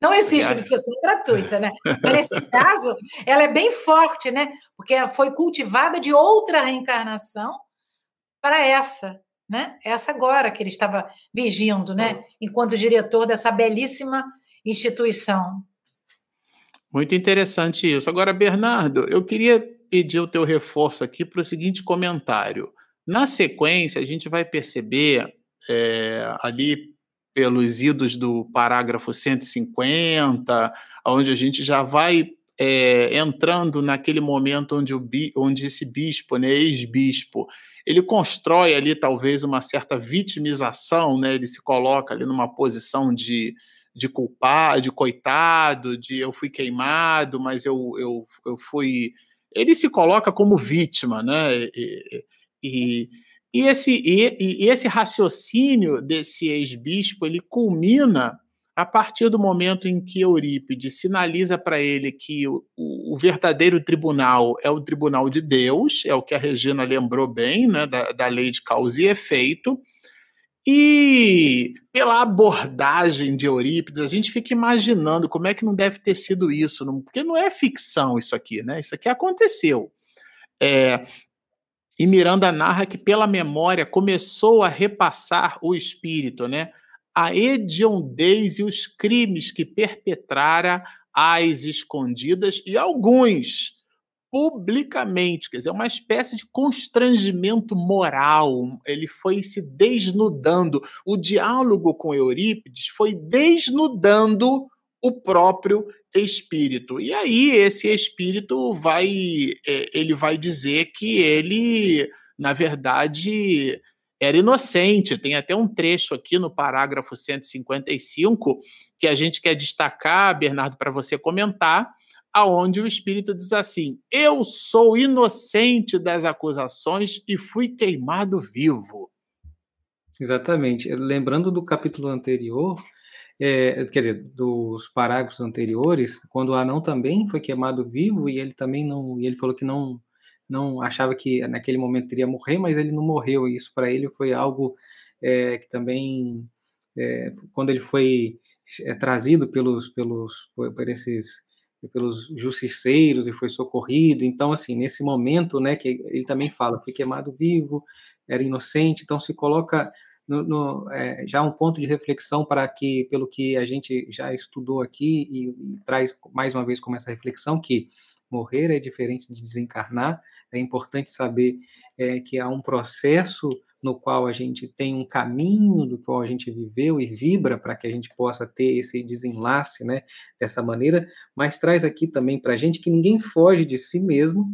Não existe obsessão gratuita, né? Mas nesse caso, ela é bem forte, né? Porque foi cultivada de outra reencarnação para essa, né? Essa agora que ele estava vigiando, né? Enquanto diretor dessa belíssima instituição. Muito interessante isso. Agora, Bernardo, eu queria pedir o teu reforço aqui para o seguinte comentário. Na sequência, a gente vai perceber é, ali pelos idos do parágrafo 150, onde a gente já vai é, entrando naquele momento onde, o, onde esse bispo, né, ex-bispo, ele constrói ali talvez uma certa vitimização, né? Ele se coloca ali numa posição de, de culpar, de coitado, de eu fui queimado, mas eu, eu, eu fui. Ele se coloca como vítima, né? E, e, e esse, e, e esse raciocínio desse ex-bispo ele culmina a partir do momento em que Eurípides sinaliza para ele que o, o, verdadeiro tribunal é o tribunal de Deus, é o que a Regina lembrou bem, né, da, da lei de causa e efeito, e pela abordagem de Eurípides, a gente fica imaginando como é que não deve ter sido isso, porque não é ficção isso aqui, né? Isso aqui aconteceu. É, e Miranda narra que pela memória começou a repassar o espírito, né? a hediondez e os crimes que perpetrara às escondidas e alguns publicamente, quer dizer, uma espécie de constrangimento moral. Ele foi se desnudando. O diálogo com Eurípides foi desnudando o próprio espírito. E aí esse espírito vai é, ele vai dizer que ele, na verdade, era inocente. Tem até um trecho aqui no parágrafo 155 que a gente quer destacar, Bernardo, para você comentar, aonde o espírito diz assim: "Eu sou inocente das acusações e fui queimado vivo". Exatamente. Lembrando do capítulo anterior, é, quer dizer, dos parágrafos anteriores, quando o anão também foi queimado vivo e ele também não, e ele falou que não não achava que naquele momento teria morrer, mas ele não morreu. E isso para ele foi algo é, que também, é, quando ele foi é, trazido pelos, pelos, por esses, pelos justiceiros e foi socorrido. Então, assim, nesse momento, né, que ele também fala, foi queimado vivo, era inocente. Então, se coloca no, no, é, já um ponto de reflexão para que, pelo que a gente já estudou aqui e, e traz mais uma vez como essa reflexão que morrer é diferente de desencarnar. É importante saber é, que há um processo no qual a gente tem um caminho do qual a gente viveu e vibra para que a gente possa ter esse desenlace, né, dessa maneira, mas traz aqui também para a gente que ninguém foge de si mesmo,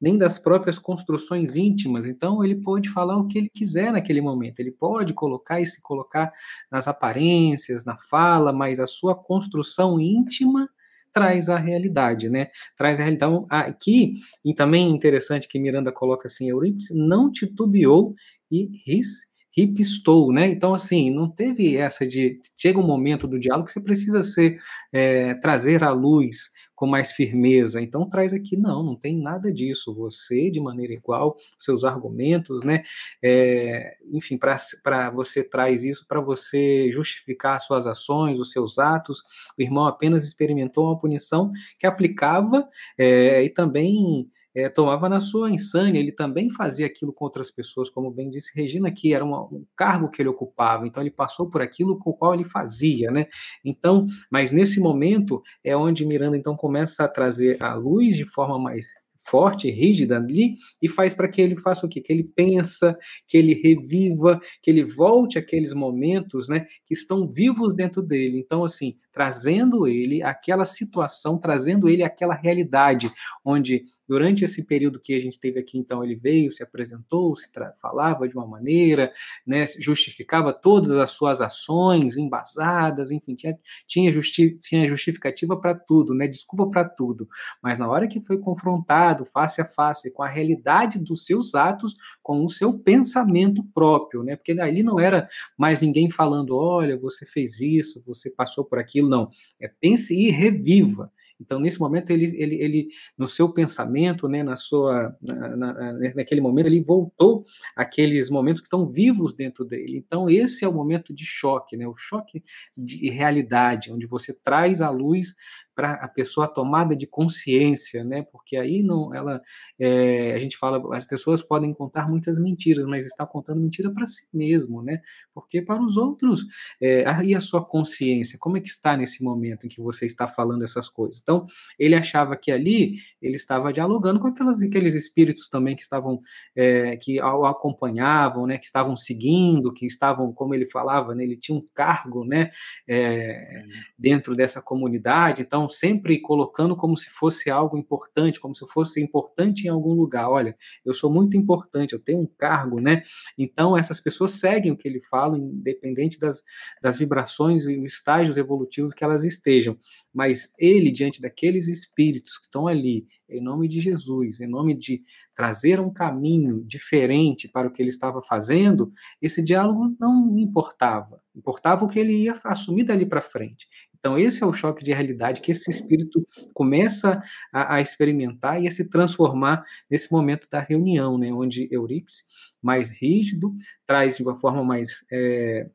nem das próprias construções íntimas. Então, ele pode falar o que ele quiser naquele momento, ele pode colocar e se colocar nas aparências, na fala, mas a sua construção íntima traz a realidade, né? Traz a realidade. Então, aqui, e também interessante que Miranda coloca assim, Eurípides não titubeou e ris, ripistou, né? Então, assim, não teve essa de chega um momento do diálogo que você precisa ser é, trazer à luz com mais firmeza. Então traz aqui, não, não tem nada disso. Você, de maneira igual, seus argumentos, né? É, enfim, para você traz isso para você justificar suas ações, os seus atos. O irmão apenas experimentou uma punição que aplicava é, e também é, tomava na sua insânia, ele também fazia aquilo com outras pessoas, como bem disse Regina, que era uma, um cargo que ele ocupava, então ele passou por aquilo com o qual ele fazia, né? Então, mas nesse momento é onde Miranda então começa a trazer a luz de forma mais forte, rígida ali, e faz para que ele faça o quê? Que ele pensa, que ele reviva, que ele volte àqueles momentos, né, que estão vivos dentro dele. Então, assim, trazendo ele aquela situação, trazendo ele aquela realidade, onde durante esse período que a gente teve aqui, então, ele veio, se apresentou, se falava de uma maneira, né, justificava todas as suas ações embasadas, enfim, tinha, tinha, justi tinha justificativa para tudo, né, desculpa para tudo. Mas na hora que foi confrontado face a face com a realidade dos seus atos, com o seu pensamento próprio, né, porque ali não era mais ninguém falando, olha, você fez isso, você passou por aquilo, não. É pense e reviva. Então, nesse momento, ele, ele, ele no seu pensamento, né, na sua, na, na, naquele momento, ele voltou àqueles momentos que estão vivos dentro dele. Então, esse é o momento de choque, né, o choque de realidade, onde você traz à luz para a pessoa a tomada de consciência, né? Porque aí não, ela, é, a gente fala, as pessoas podem contar muitas mentiras, mas está contando mentira para si mesmo, né? Porque para os outros, é, aí a sua consciência, como é que está nesse momento em que você está falando essas coisas? Então, ele achava que ali ele estava dialogando com aquelas, aqueles espíritos também que estavam, é, que o acompanhavam, né? Que estavam seguindo, que estavam, como ele falava, né? Ele tinha um cargo, né? É, dentro dessa comunidade, então Sempre colocando como se fosse algo importante, como se fosse importante em algum lugar. Olha, eu sou muito importante, eu tenho um cargo, né? Então, essas pessoas seguem o que ele fala, independente das, das vibrações e os estágios evolutivos que elas estejam. Mas ele, diante daqueles espíritos que estão ali, em nome de Jesus, em nome de trazer um caminho diferente para o que ele estava fazendo, esse diálogo não importava. Importava o que ele ia assumir dali para frente. Então, esse é o choque de realidade que esse espírito começa a, a, experimentar e a se transformar nesse momento da reunião, né, onde Eurípides, mais rígido, traz de uma forma mais é,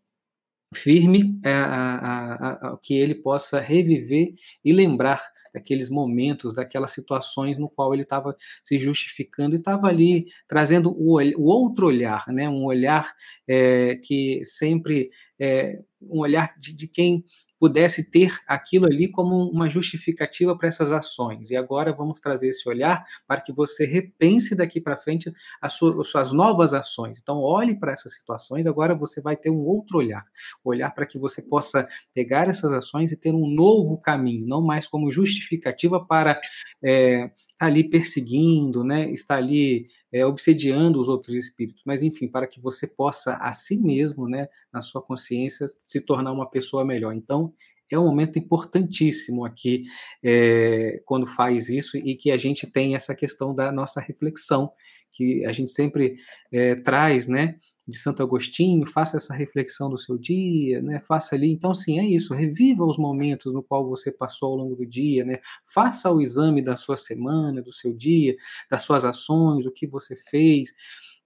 firme é, a, a, que ele possa reviver e lembrar daqueles momentos, daquelas situações no qual ele estava se justificando e estava ali trazendo o, o, outro olhar, né? um olhar é, que sempre é um olhar de, de quem pudesse ter aquilo ali como uma justificativa para essas ações. E agora vamos trazer esse olhar para que você repense daqui para frente as suas, as suas novas ações. Então, olhe para essas situações, agora você vai ter um outro olhar. Olhar para que você possa pegar essas ações e ter um novo caminho, não mais como justificativa para. É, está ali perseguindo, né? está ali é, obsediando os outros espíritos, mas enfim, para que você possa a si mesmo, né, na sua consciência, se tornar uma pessoa melhor. Então, é um momento importantíssimo aqui é, quando faz isso e que a gente tem essa questão da nossa reflexão, que a gente sempre é, traz, né? De Santo Agostinho, faça essa reflexão do seu dia, né? Faça ali, então sim, é isso, reviva os momentos no qual você passou ao longo do dia, né? Faça o exame da sua semana, do seu dia, das suas ações, o que você fez,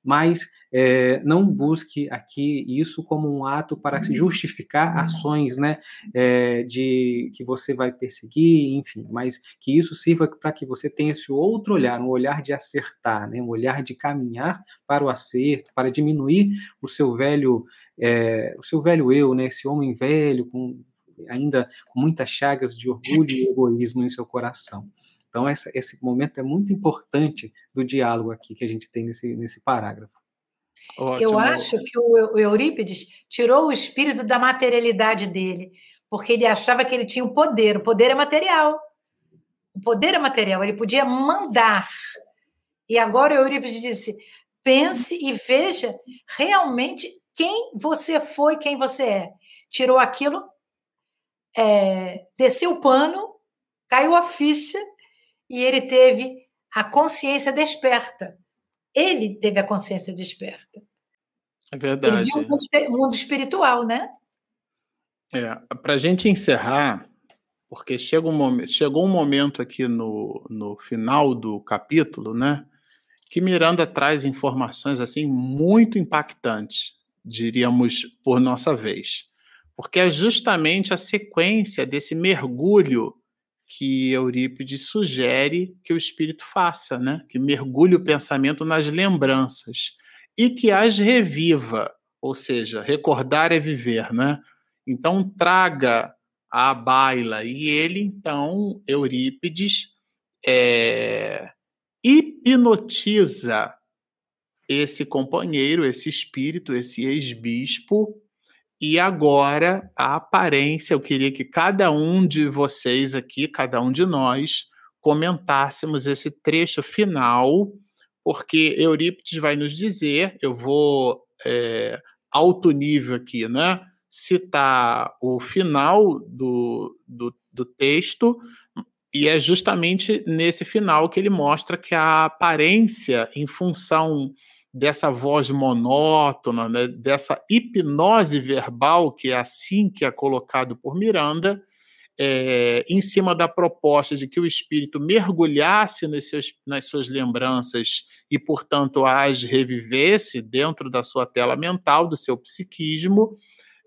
mas é, não busque aqui isso como um ato para justificar uhum. ações, né, é, de que você vai perseguir, enfim, mas que isso sirva para que você tenha esse outro olhar, um olhar de acertar, né, um olhar de caminhar para o acerto, para diminuir o seu velho, é, o seu velho eu, né, esse homem velho com ainda com muitas chagas de orgulho e egoísmo em seu coração. Então, essa, esse momento é muito importante do diálogo aqui que a gente tem nesse, nesse parágrafo. Ótimo. Eu acho que o Eurípides tirou o espírito da materialidade dele, porque ele achava que ele tinha o poder. O poder é material. O poder é material, ele podia mandar. E agora o Eurípides disse: pense e veja realmente quem você foi, quem você é. Tirou aquilo, é, desceu o pano, caiu a ficha e ele teve a consciência desperta. Ele teve a consciência desperta. É verdade. Ele viu o mundo espiritual, né? É, para a gente encerrar, porque chega um momento, chegou um momento aqui no, no final do capítulo, né, que Miranda traz informações assim muito impactantes, diríamos por nossa vez, porque é justamente a sequência desse mergulho que Eurípides sugere que o espírito faça, né? que mergulhe o pensamento nas lembranças e que as reviva, ou seja, recordar é viver, né? Então traga à baila e ele então Eurípides é, hipnotiza esse companheiro, esse espírito, esse ex-bispo e agora, a aparência, eu queria que cada um de vocês aqui, cada um de nós, comentássemos esse trecho final, porque Eurípides vai nos dizer, eu vou é, alto nível aqui, né? Citar o final do, do, do texto, e é justamente nesse final que ele mostra que a aparência, em função dessa voz monótona, né, dessa hipnose verbal, que é assim que é colocado por Miranda, é, em cima da proposta de que o espírito mergulhasse seus, nas suas lembranças e, portanto, as revivesse dentro da sua tela mental, do seu psiquismo,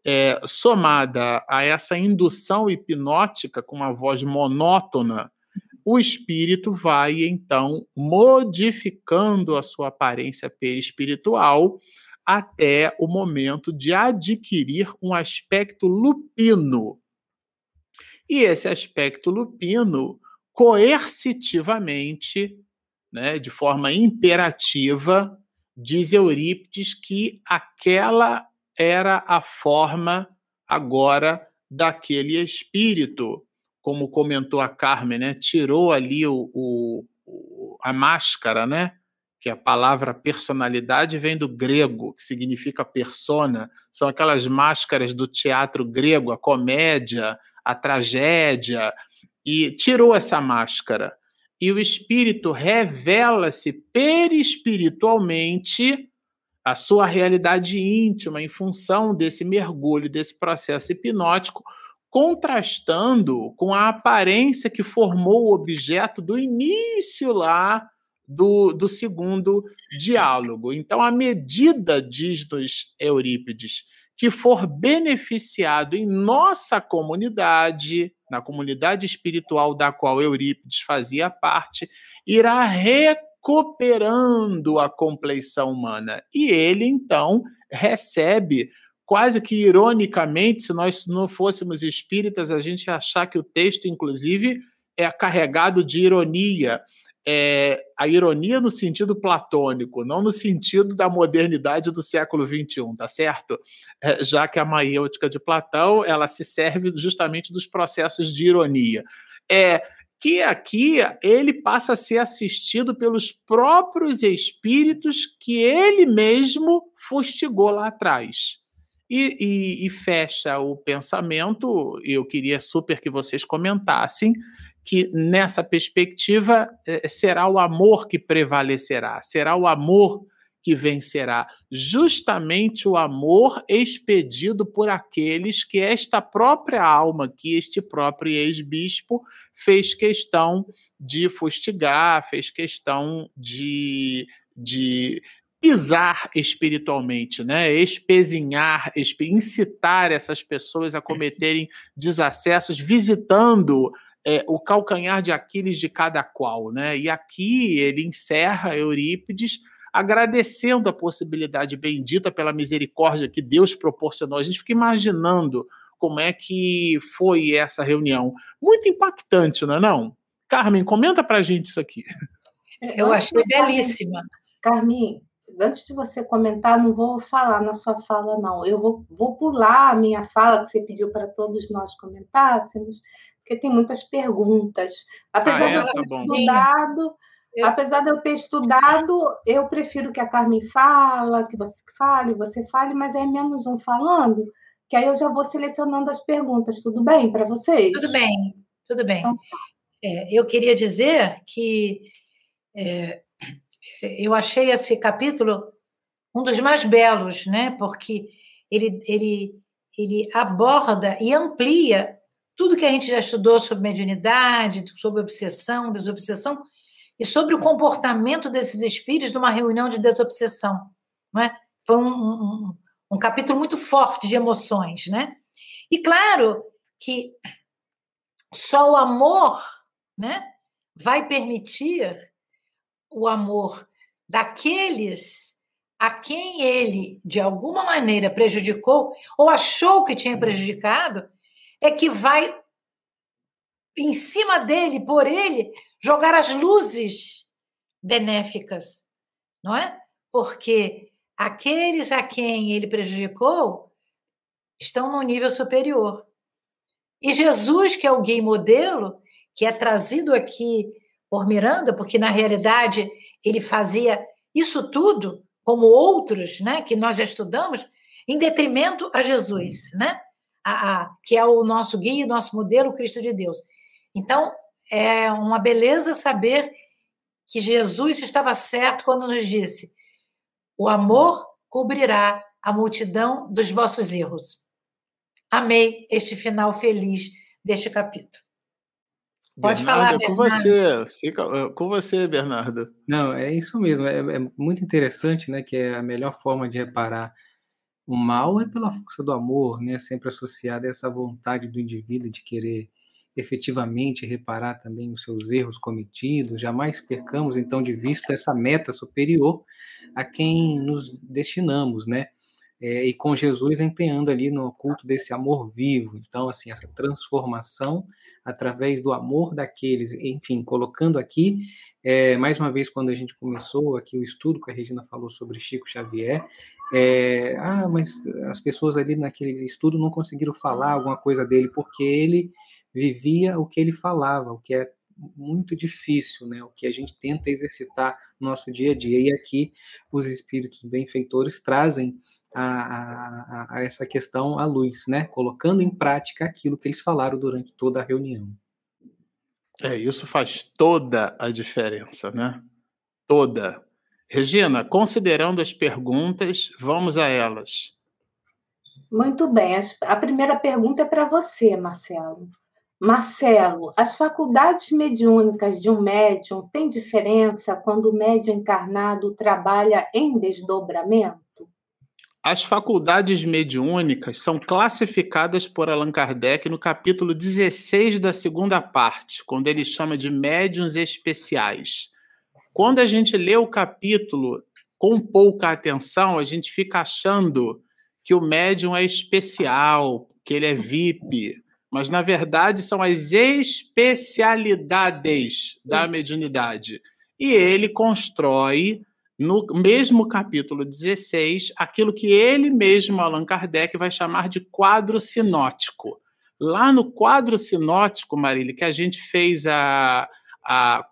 é, somada a essa indução hipnótica com uma voz monótona o espírito vai então modificando a sua aparência perispiritual até o momento de adquirir um aspecto lupino. E esse aspecto lupino, coercitivamente, né, de forma imperativa, diz Eurípides que aquela era a forma agora daquele espírito como comentou a Carmen, né? tirou ali o, o, a máscara, né? que a palavra personalidade vem do grego, que significa persona, são aquelas máscaras do teatro grego, a comédia, a tragédia, e tirou essa máscara. E o espírito revela-se perispiritualmente a sua realidade íntima em função desse mergulho, desse processo hipnótico, contrastando com a aparência que formou o objeto do início lá do, do segundo diálogo. Então, à medida, diz-nos Eurípides, que for beneficiado em nossa comunidade, na comunidade espiritual da qual Eurípides fazia parte, irá recuperando a compleição humana. E ele, então, recebe quase que ironicamente, se nós não fôssemos espíritas, a gente achar que o texto, inclusive, é carregado de ironia é, a ironia no sentido platônico, não no sentido da modernidade do século XXI, tá certo? É, já que a maiêutica de Platão ela se serve justamente dos processos de ironia. É que aqui ele passa a ser assistido pelos próprios espíritos que ele mesmo fustigou lá atrás. E, e, e fecha o pensamento, eu queria super que vocês comentassem, que nessa perspectiva eh, será o amor que prevalecerá, será o amor que vencerá, justamente o amor expedido por aqueles que esta própria alma, que este próprio ex-bispo fez questão de fustigar, fez questão de, de pisar espiritualmente, né? espezinhar, incitar essas pessoas a cometerem desacessos, visitando é, o calcanhar de Aquiles de cada qual, né? E aqui ele encerra Eurípides agradecendo a possibilidade bendita pela misericórdia que Deus proporcionou. A gente fica imaginando como é que foi essa reunião. Muito impactante, não é não? Carmen, comenta pra gente isso aqui. Eu achei belíssima. Carmen, antes de você comentar, não vou falar na sua fala, não. Eu vou, vou pular a minha fala, que você pediu para todos nós comentássemos, porque tem muitas perguntas. Apesar ah, é? de eu ter tá estudado, é. apesar de eu ter estudado, eu prefiro que a Carmen fala, que você fale, você fale, mas é menos um falando, que aí eu já vou selecionando as perguntas. Tudo bem para vocês? Tudo bem, tudo bem. Então, tá. é, eu queria dizer que é, eu achei esse capítulo um dos mais belos, né? Porque ele, ele, ele aborda e amplia tudo que a gente já estudou sobre mediunidade, sobre obsessão, desobsessão, e sobre o comportamento desses espíritos numa reunião de desobsessão. Não é? Foi um, um, um capítulo muito forte de emoções. Né? E claro que só o amor né, vai permitir o amor daqueles a quem ele, de alguma maneira, prejudicou ou achou que tinha prejudicado, é que vai em cima dele, por ele, jogar as luzes benéficas, não é? Porque aqueles a quem ele prejudicou estão no nível superior. E Jesus, que é o guia modelo, que é trazido aqui por Miranda, porque na realidade ele fazia isso tudo, como outros, né, que nós já estudamos, em detrimento a Jesus, né? a, a, que é o nosso guia, nosso modelo, Cristo de Deus. Então, é uma beleza saber que Jesus estava certo quando nos disse: o amor cobrirá a multidão dos vossos erros. Amei este final feliz deste capítulo. Pode Bernardo, falar, Bernardo. É com você. Fica é, com você, Bernardo. Não, é isso mesmo. É, é muito interessante, né? Que é a melhor forma de reparar o mal é pela força do amor, né? Sempre associada a essa vontade do indivíduo de querer efetivamente reparar também os seus erros cometidos. Jamais percamos então de vista essa meta superior a quem nos destinamos, né? É, e com Jesus empenhando ali no culto desse amor vivo. Então, assim, essa transformação através do amor daqueles, enfim, colocando aqui, é, mais uma vez, quando a gente começou aqui o estudo que a Regina falou sobre Chico Xavier, é, ah, mas as pessoas ali naquele estudo não conseguiram falar alguma coisa dele, porque ele vivia o que ele falava, o que é muito difícil, né? O que a gente tenta exercitar no nosso dia a dia. E aqui os espíritos benfeitores trazem a, a, a, essa questão à luz, né? Colocando em prática aquilo que eles falaram durante toda a reunião. É, isso faz toda a diferença, né? Toda. Regina, considerando as perguntas, vamos a elas. Muito bem. A primeira pergunta é para você, Marcelo. Marcelo, as faculdades mediúnicas de um médium têm diferença quando o médium encarnado trabalha em desdobramento? As faculdades mediúnicas são classificadas por Allan Kardec no capítulo 16 da segunda parte, quando ele chama de médiums especiais. Quando a gente lê o capítulo com pouca atenção, a gente fica achando que o médium é especial, que ele é VIP mas na verdade são as especialidades da Isso. mediunidade. E ele constrói, no mesmo capítulo 16, aquilo que ele mesmo, Allan Kardec, vai chamar de quadro sinótico. Lá no quadro sinótico, Marília, que a gente fez a, a,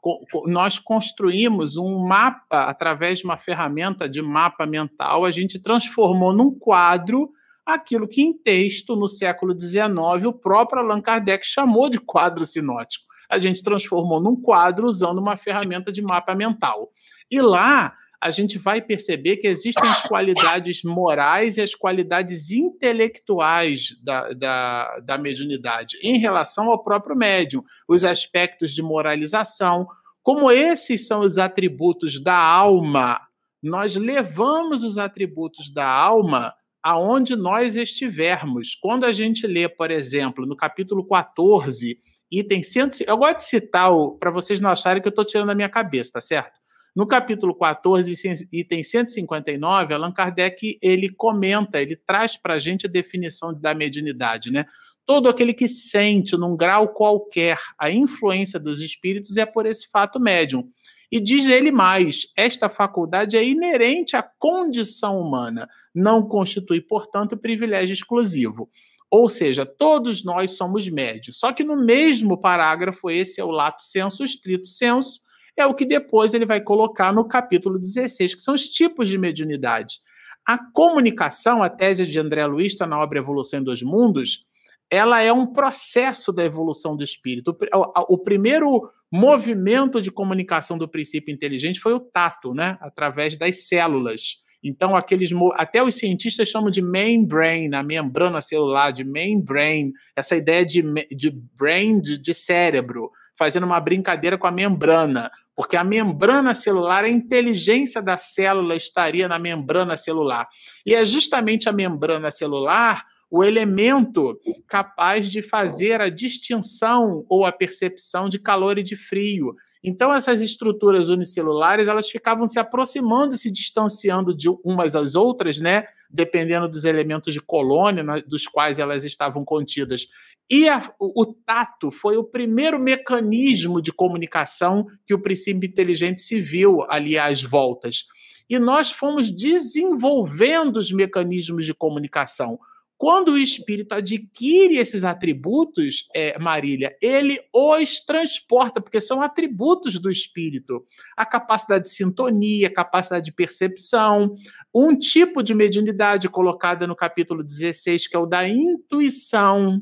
nós construímos um mapa através de uma ferramenta de mapa mental, a gente transformou num quadro aquilo que em texto, no século XIX, o próprio Allan Kardec chamou de quadro sinótico. A gente transformou num quadro usando uma ferramenta de mapa mental. E lá a gente vai perceber que existem as qualidades morais e as qualidades intelectuais da, da, da mediunidade em relação ao próprio médium, os aspectos de moralização. Como esses são os atributos da alma, nós levamos os atributos da alma aonde nós estivermos. Quando a gente lê, por exemplo, no capítulo 14, item 100, eu gosto de citar para vocês não acharem que eu estou tirando da minha cabeça, tá certo? No capítulo 14, item 159, Allan Kardec ele comenta, ele traz para a gente a definição da mediunidade, né? Todo aquele que sente, num grau qualquer, a influência dos espíritos é por esse fato médium. E diz ele mais: esta faculdade é inerente à condição humana, não constitui, portanto, privilégio exclusivo. Ou seja, todos nós somos médios. Só que no mesmo parágrafo, esse é o lato senso, estrito senso, é o que depois ele vai colocar no capítulo 16, que são os tipos de mediunidade. A comunicação, a tese de André Luiz está na obra Evolução em Dois Mundos, ela é um processo da evolução do espírito. O, o, primeiro movimento de comunicação do princípio inteligente foi o tato, né? através das células. Então, aqueles até os cientistas chamam de membrane, a membrana celular, de membrane, essa ideia de, de brain, de, de cérebro, fazendo uma brincadeira com a membrana, porque a membrana celular, a inteligência da célula estaria na membrana celular. E é justamente a membrana celular o elemento capaz de fazer a distinção ou a percepção de calor e de frio. Então essas estruturas unicelulares elas ficavam se aproximando se distanciando de umas às outras, né? Dependendo dos elementos de colônia dos quais elas estavam contidas. E a, o, o tato foi o primeiro mecanismo de comunicação que o princípio inteligente se viu ali às voltas. E nós fomos desenvolvendo os mecanismos de comunicação. Quando o espírito adquire esses atributos, é, Marília, ele os transporta, porque são atributos do espírito. A capacidade de sintonia, a capacidade de percepção, um tipo de mediunidade colocada no capítulo 16, que é o da intuição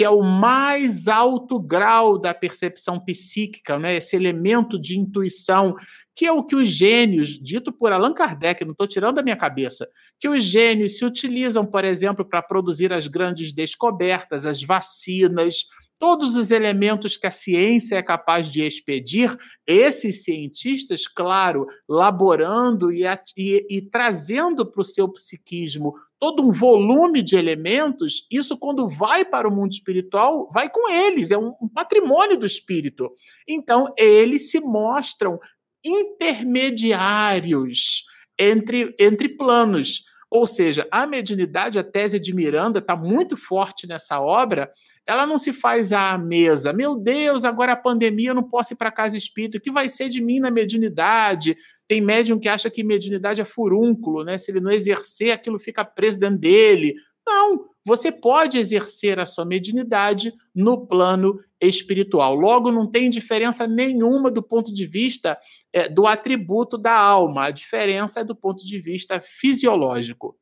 que é o mais alto grau da percepção psíquica, né? esse elemento de intuição, que é o que os gênios, dito por Allan Kardec, não estou tirando da minha cabeça, que os gênios se utilizam, por exemplo, para produzir as grandes descobertas, as vacinas, todos os elementos que a ciência é capaz de expedir, esses cientistas, claro, laborando e, e, e trazendo para o seu psiquismo todo um volume de elementos, isso quando vai para o mundo espiritual, vai com eles, é um, patrimônio do espírito. Então, eles se mostram intermediários entre, entre planos. Ou seja, a mediunidade, a tese de Miranda, está muito forte nessa obra. Ela não se faz à mesa. Meu Deus, agora a pandemia, eu não posso ir para casa espírita. O que vai ser de mim na mediunidade? Tem médium que acha que mediunidade é furúnculo, né? Se ele não exercer, aquilo fica preso dentro dele. Não, você pode exercer a sua mediunidade no plano espiritual. Logo, não tem diferença nenhuma do ponto de vista é, do atributo da alma, a diferença é do ponto de vista fisiológico.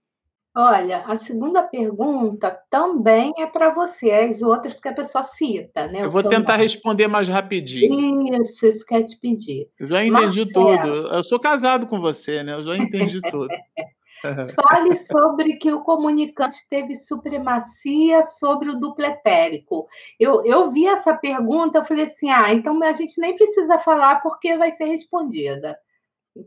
Olha, a segunda pergunta também é para você, as outras porque a pessoa cita, né? Eu vou tentar nome. responder mais rapidinho. Isso, isso quer te pedir. Eu já entendi Marcelo. tudo. Eu sou casado com você, né? Eu já entendi tudo. Fale sobre que o comunicante teve supremacia sobre o dupletérico. Eu, eu vi essa pergunta, eu falei assim: ah, então a gente nem precisa falar porque vai ser respondida.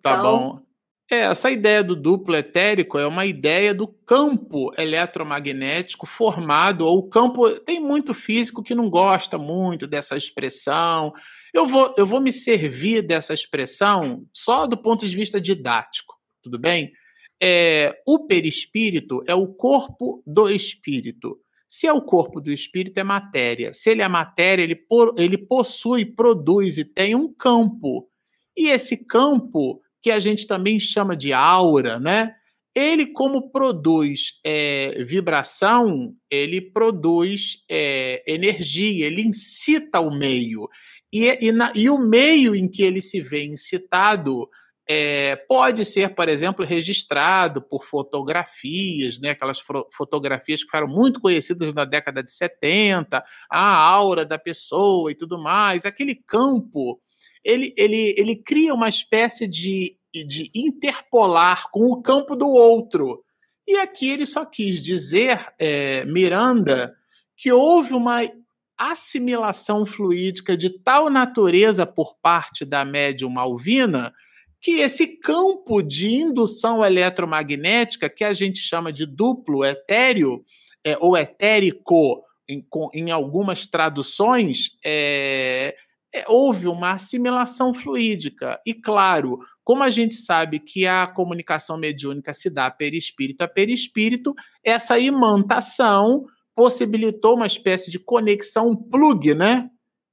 Tá então... Tá bom. É, essa ideia do duplo etérico é uma ideia do campo eletromagnético formado, ou campo. Tem muito físico que não gosta muito dessa expressão. Eu vou, eu vou me servir dessa expressão só do ponto de vista didático, tudo bem? É, o perispírito é o corpo do espírito. Se é o corpo do espírito, é matéria. Se ele é matéria, ele, ele possui, produz e tem um campo. E esse campo que a gente também chama de aura, né? Ele, como produz é, vibração, ele produz é, energia, ele incita o meio. E, e, na, e, o meio em que ele se vê incitado é, pode ser, por exemplo, registrado por fotografias, né? aquelas fotografias que ficaram muito conhecidas na década de 70, a aura da pessoa e tudo mais. Aquele campo ele, ele, ele cria uma espécie de, de interpolar com o campo do outro. E aqui ele só quis dizer, é, Miranda, que houve uma assimilação fluídica de tal natureza por parte da médium Malvina que esse campo de indução eletromagnética, que a gente chama de duplo etéreo, é, ou etérico, em, em algumas traduções, é, é, houve uma assimilação fluídica. E, claro, como a gente sabe que a comunicação mediúnica se dá perispírito a perispírito, essa imantação possibilitou uma espécie de conexão plug, né?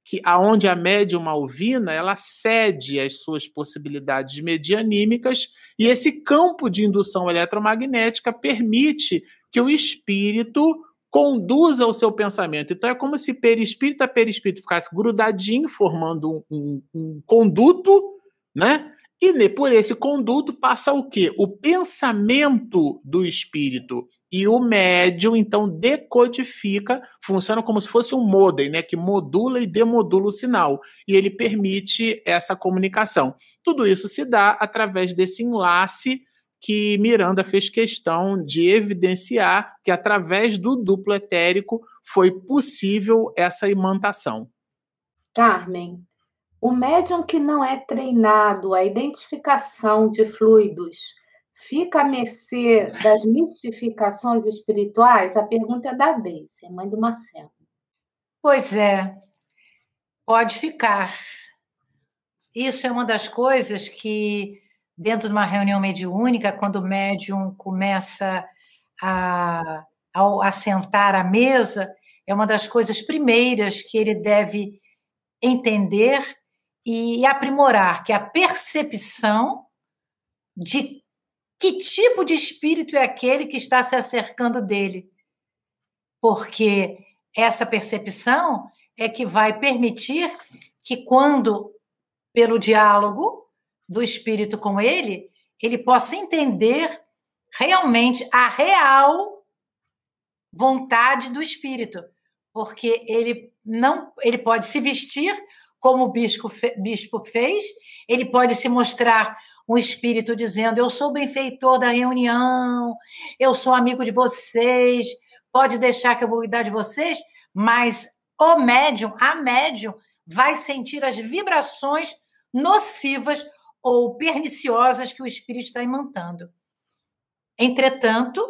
Que aonde a médium alvina ela cede as suas possibilidades medianímicas e esse campo de indução eletromagnética permite que o espírito conduza o seu pensamento. Então é como se perispírito a perispírito ficasse grudadinho, formando um, um, um conduto, né? E por esse conduto passa o quê? O pensamento do espírito. E o médium, então, decodifica, funciona como se fosse um modem, né? Que modula e demodula o sinal. E ele permite essa comunicação. Tudo isso se dá através desse enlace que Miranda fez questão de evidenciar que, através do duplo etérico, foi possível essa imantação. Carmen, o médium que não é treinado a identificação de fluidos fica à mercê das mistificações espirituais? A pergunta é da Deise, mãe do Marcelo. Pois é, pode ficar. Isso é uma das coisas que dentro de uma reunião mediúnica, quando o médium começa a, a, a à mesa, é uma das coisas primeiras que ele deve entender e aprimorar, que é a percepção de que tipo de espírito é aquele que está se acercando dele. Porque essa percepção é que vai permitir que, quando, pelo diálogo, do espírito com ele, ele possa entender realmente a real vontade do espírito, porque ele não, ele pode se vestir como o bispo, bispo fez, ele pode se mostrar um espírito dizendo: Eu sou benfeitor da reunião, eu sou amigo de vocês, pode deixar que eu vou cuidar de vocês, mas o médium, a médium, vai sentir as vibrações nocivas ou perniciosas que o espírito está imantando. Entretanto,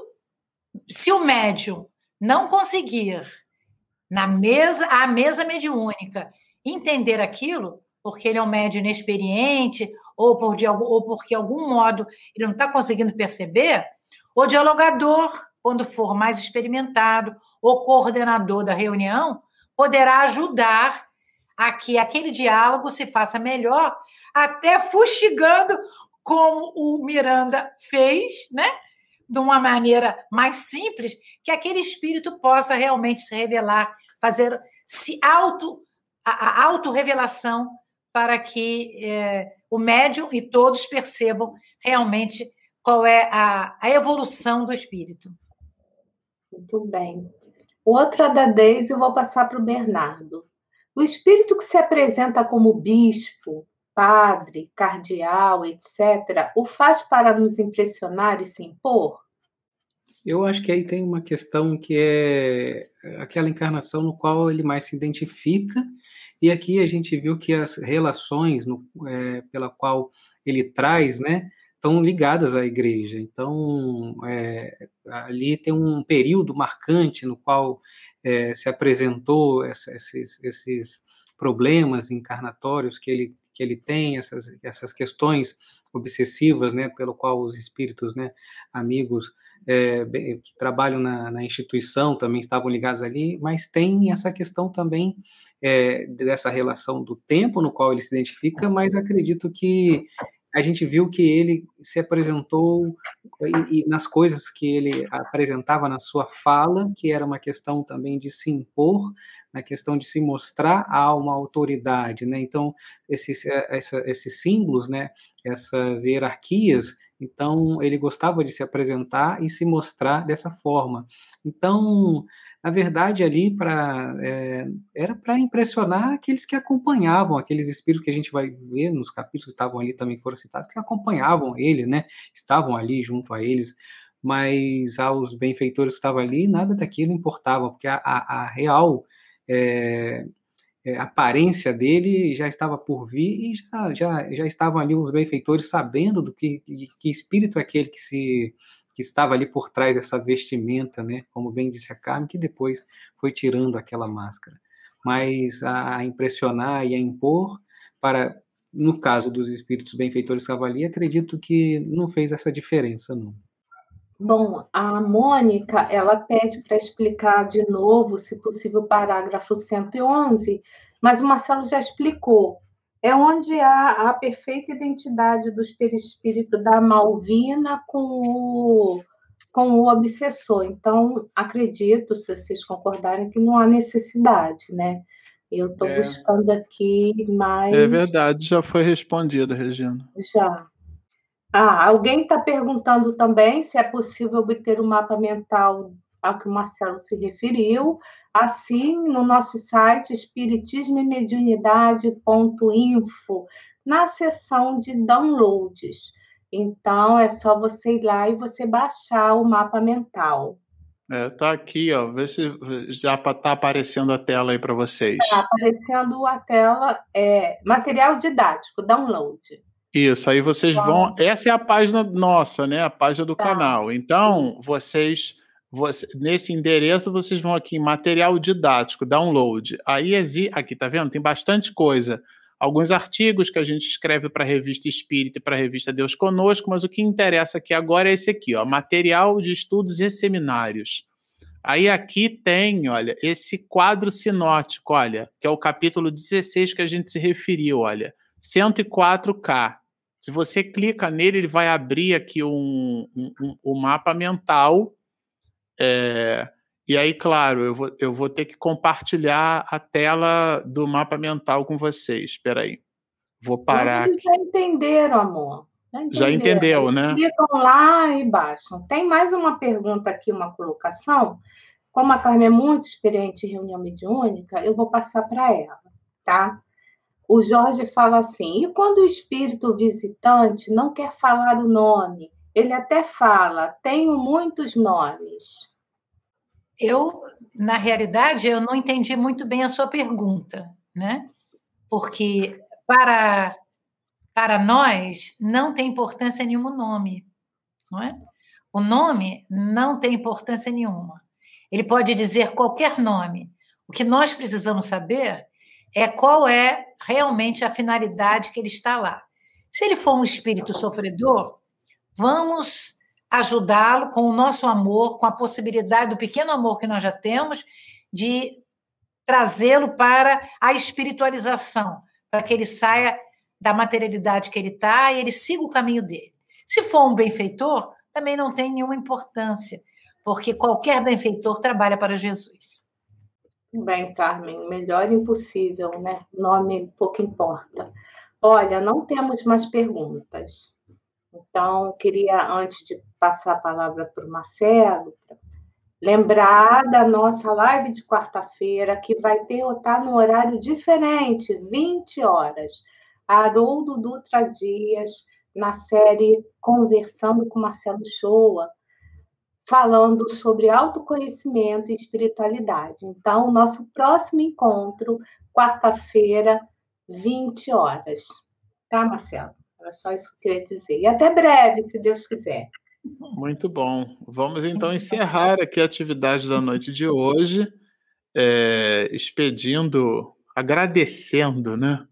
se o médium não conseguir na mesa, a mesa mediúnica, entender aquilo, porque ele é um médium inexperiente, ou, por de, ou porque, de algum modo, ele não está conseguindo perceber, o dialogador, quando for mais experimentado, o coordenador da reunião, poderá ajudar a que aquele diálogo se faça melhor, até fustigando como o Miranda fez, né? de uma maneira mais simples, que aquele espírito possa realmente se revelar, fazer se auto a, a autorrevelação para que é, o médium e todos percebam realmente qual é a, a evolução do espírito. Muito bem. Outra da Deise eu vou passar para o Bernardo. O espírito que se apresenta como bispo, padre, cardeal, etc., o faz para nos impressionar e se impor? Eu acho que aí tem uma questão que é aquela encarnação no qual ele mais se identifica, e aqui a gente viu que as relações no, é, pela qual ele traz, né, estão ligadas à igreja. Então, é, ali tem um período marcante no qual é, se apresentou essa, esses, esses problemas encarnatórios que ele que ele tem, essas, essas questões obsessivas, né, pelo qual os espíritos, né, amigos é, que trabalham na, na, instituição também estavam ligados ali, mas tem essa questão também é, dessa relação do tempo no qual ele se identifica, mas acredito que a gente viu que ele se apresentou e, e, nas coisas que ele apresentava na sua fala, que era uma questão também de se impor, na questão de se mostrar a uma autoridade, né? Então esses, eh, essa, esses símbolos, né? Essas hierarquias então, ele gostava de se apresentar e se mostrar dessa forma. Então, na verdade, ali pra, é, era para impressionar aqueles que acompanhavam, aqueles espíritos que a gente vai ver nos capítulos que estavam ali também foram citados, que acompanhavam ele, né? Estavam ali junto a eles, mas aos benfeitores que estavam ali, nada daquilo importava, porque a, a, a real é, é, aparência dele já estava por vir e já, já, já estavam ali os benfeitores sabendo do que, que espírito é aquele que se que estava ali por trás dessa vestimenta, né? Como bem disse a Carmen, que depois foi tirando aquela máscara. Mas a impressionar e a impor para no caso dos espíritos benfeitores Cavali, acredito que não fez essa diferença, não. Bom, a Mônica, ela pede para explicar de novo, se possível, o parágrafo 111, mas o Marcelo já explicou. É onde há a perfeita identidade do perispírito da Malvina com o, com o obsessor. Então, acredito, se vocês concordarem, que não há necessidade, né? Eu estou é. buscando aqui mais. É verdade, já foi respondido, Regina. Já. Ah, alguém está perguntando também se é possível obter o um mapa mental ao que o Marcelo se referiu. Assim, no nosso site espiritismomediunidade.info, na seção de downloads. Então, é só você ir lá e você baixar o mapa mental. É, tá aqui, ó. Vê se já está aparecendo a tela aí para vocês. Está aparecendo a tela, é, material didático, download. Isso, aí vocês vão. Essa é a página nossa, né? A página do tá. canal. Então, vocês, você, nesse endereço, vocês vão aqui em material didático, download. Aí aqui, tá vendo? Tem bastante coisa. Alguns artigos que a gente escreve para a revista Espírita e para a revista Deus Conosco, mas o que interessa aqui agora é esse aqui, ó, material de estudos e seminários. Aí aqui tem, olha, esse quadro sinótico, olha, que é o capítulo 16 que a gente se referiu, olha. 104K. Se você clica nele, ele vai abrir aqui um, um, um, mapa mental. É, e aí, claro, eu vou, eu vou ter que compartilhar a tela do mapa mental com vocês. Espera aí. Vou parar aqui. Já entenderam, amor. Já, entenderam. já entendeu, né? Clicam lá e baixam. Tem mais uma pergunta aqui, uma colocação. Como a Carmen é muito experiente em reunião mediúnica, eu vou passar para ela, tá? O Jorge fala assim: e quando o espírito visitante não quer falar o nome? Ele até fala: tenho muitos nomes. Eu, na realidade, eu não entendi muito bem a sua pergunta, né? Porque para para nós não tem importância nenhuma o nome, não é? O nome não tem importância nenhuma. Ele pode dizer qualquer nome. O que nós precisamos saber é qual é realmente a finalidade que ele está lá. Se ele for um espírito sofredor, vamos ajudá-lo com o nosso amor, com a possibilidade do pequeno amor que nós já temos, de trazê-lo para a espiritualização, para que ele saia da materialidade que ele está e ele siga o caminho dele. Se for um benfeitor, também não tem nenhuma importância, porque qualquer benfeitor trabalha para Jesus. Bem, Carmen, melhor impossível, né? Nome pouco importa. Olha, não temos mais perguntas. Então, queria, antes de passar a palavra para o Marcelo, lembrar da nossa live de quarta-feira, que vai ter tá no horário diferente, 20 horas. Haroldo Dutra Dias, na série Conversando com Marcelo Shoa, falando sobre autoconhecimento e espiritualidade. Então, nosso próximo encontro, quarta-feira, 20 horas. Tá, Marcelo? Era só isso que eu queria dizer. E até breve, se Deus quiser. Muito bom. Vamos então encerrar aqui a atividade da noite de hoje, é, expedindo, agradecendo, né?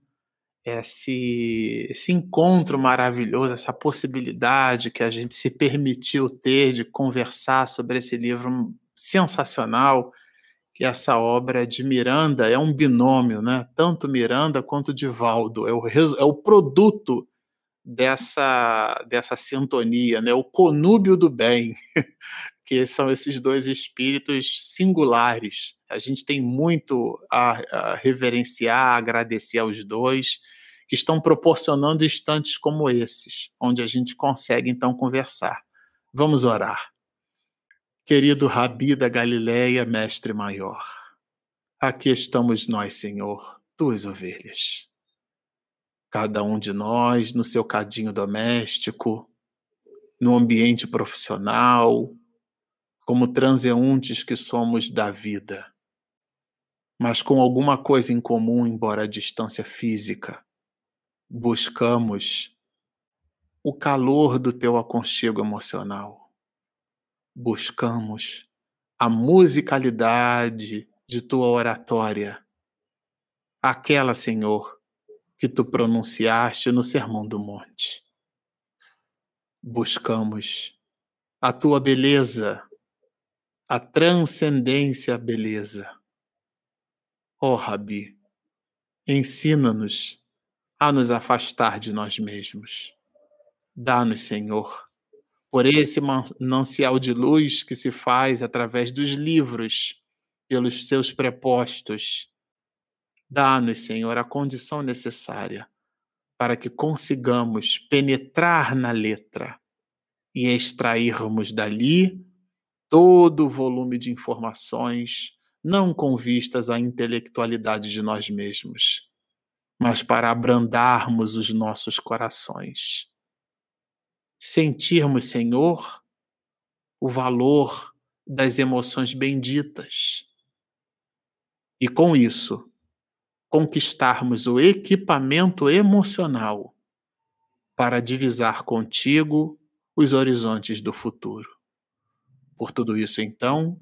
Esse, esse encontro maravilhoso, essa possibilidade que a gente se permitiu ter de conversar sobre esse livro sensacional, que essa obra de Miranda é um binômio, né? Tanto Miranda quanto Divaldo, é o, é o produto dessa, dessa sintonia, né? o conúbio do bem, que são esses dois espíritos singulares. A gente tem muito a, a reverenciar, a agradecer aos dois, que estão proporcionando instantes como esses, onde a gente consegue então conversar. Vamos orar. Querido Rabi da Galileia, mestre maior, aqui estamos nós, Senhor, tuas ovelhas. Cada um de nós no seu cadinho doméstico, no ambiente profissional, como transeuntes que somos da vida, mas com alguma coisa em comum, embora a distância física buscamos o calor do teu aconchego emocional. Buscamos a musicalidade de tua oratória, aquela, Senhor, que tu pronunciaste no Sermão do Monte. Buscamos a tua beleza, a transcendência beleza. Ó oh, Rabi, ensina-nos a nos afastar de nós mesmos. Dá-nos, Senhor, por esse manancial de luz que se faz através dos livros, pelos seus prepostos. Dá-nos, Senhor, a condição necessária para que consigamos penetrar na letra e extrairmos dali todo o volume de informações, não com vistas à intelectualidade de nós mesmos, mas para abrandarmos os nossos corações. Sentirmos, Senhor, o valor das emoções benditas. E com isso, conquistarmos o equipamento emocional para divisar contigo os horizontes do futuro. Por tudo isso, então,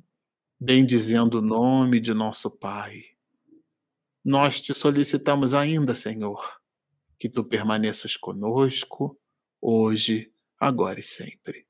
bendizendo o nome de nosso Pai nós te solicitamos ainda, Senhor, que tu permaneças conosco, hoje, agora e sempre.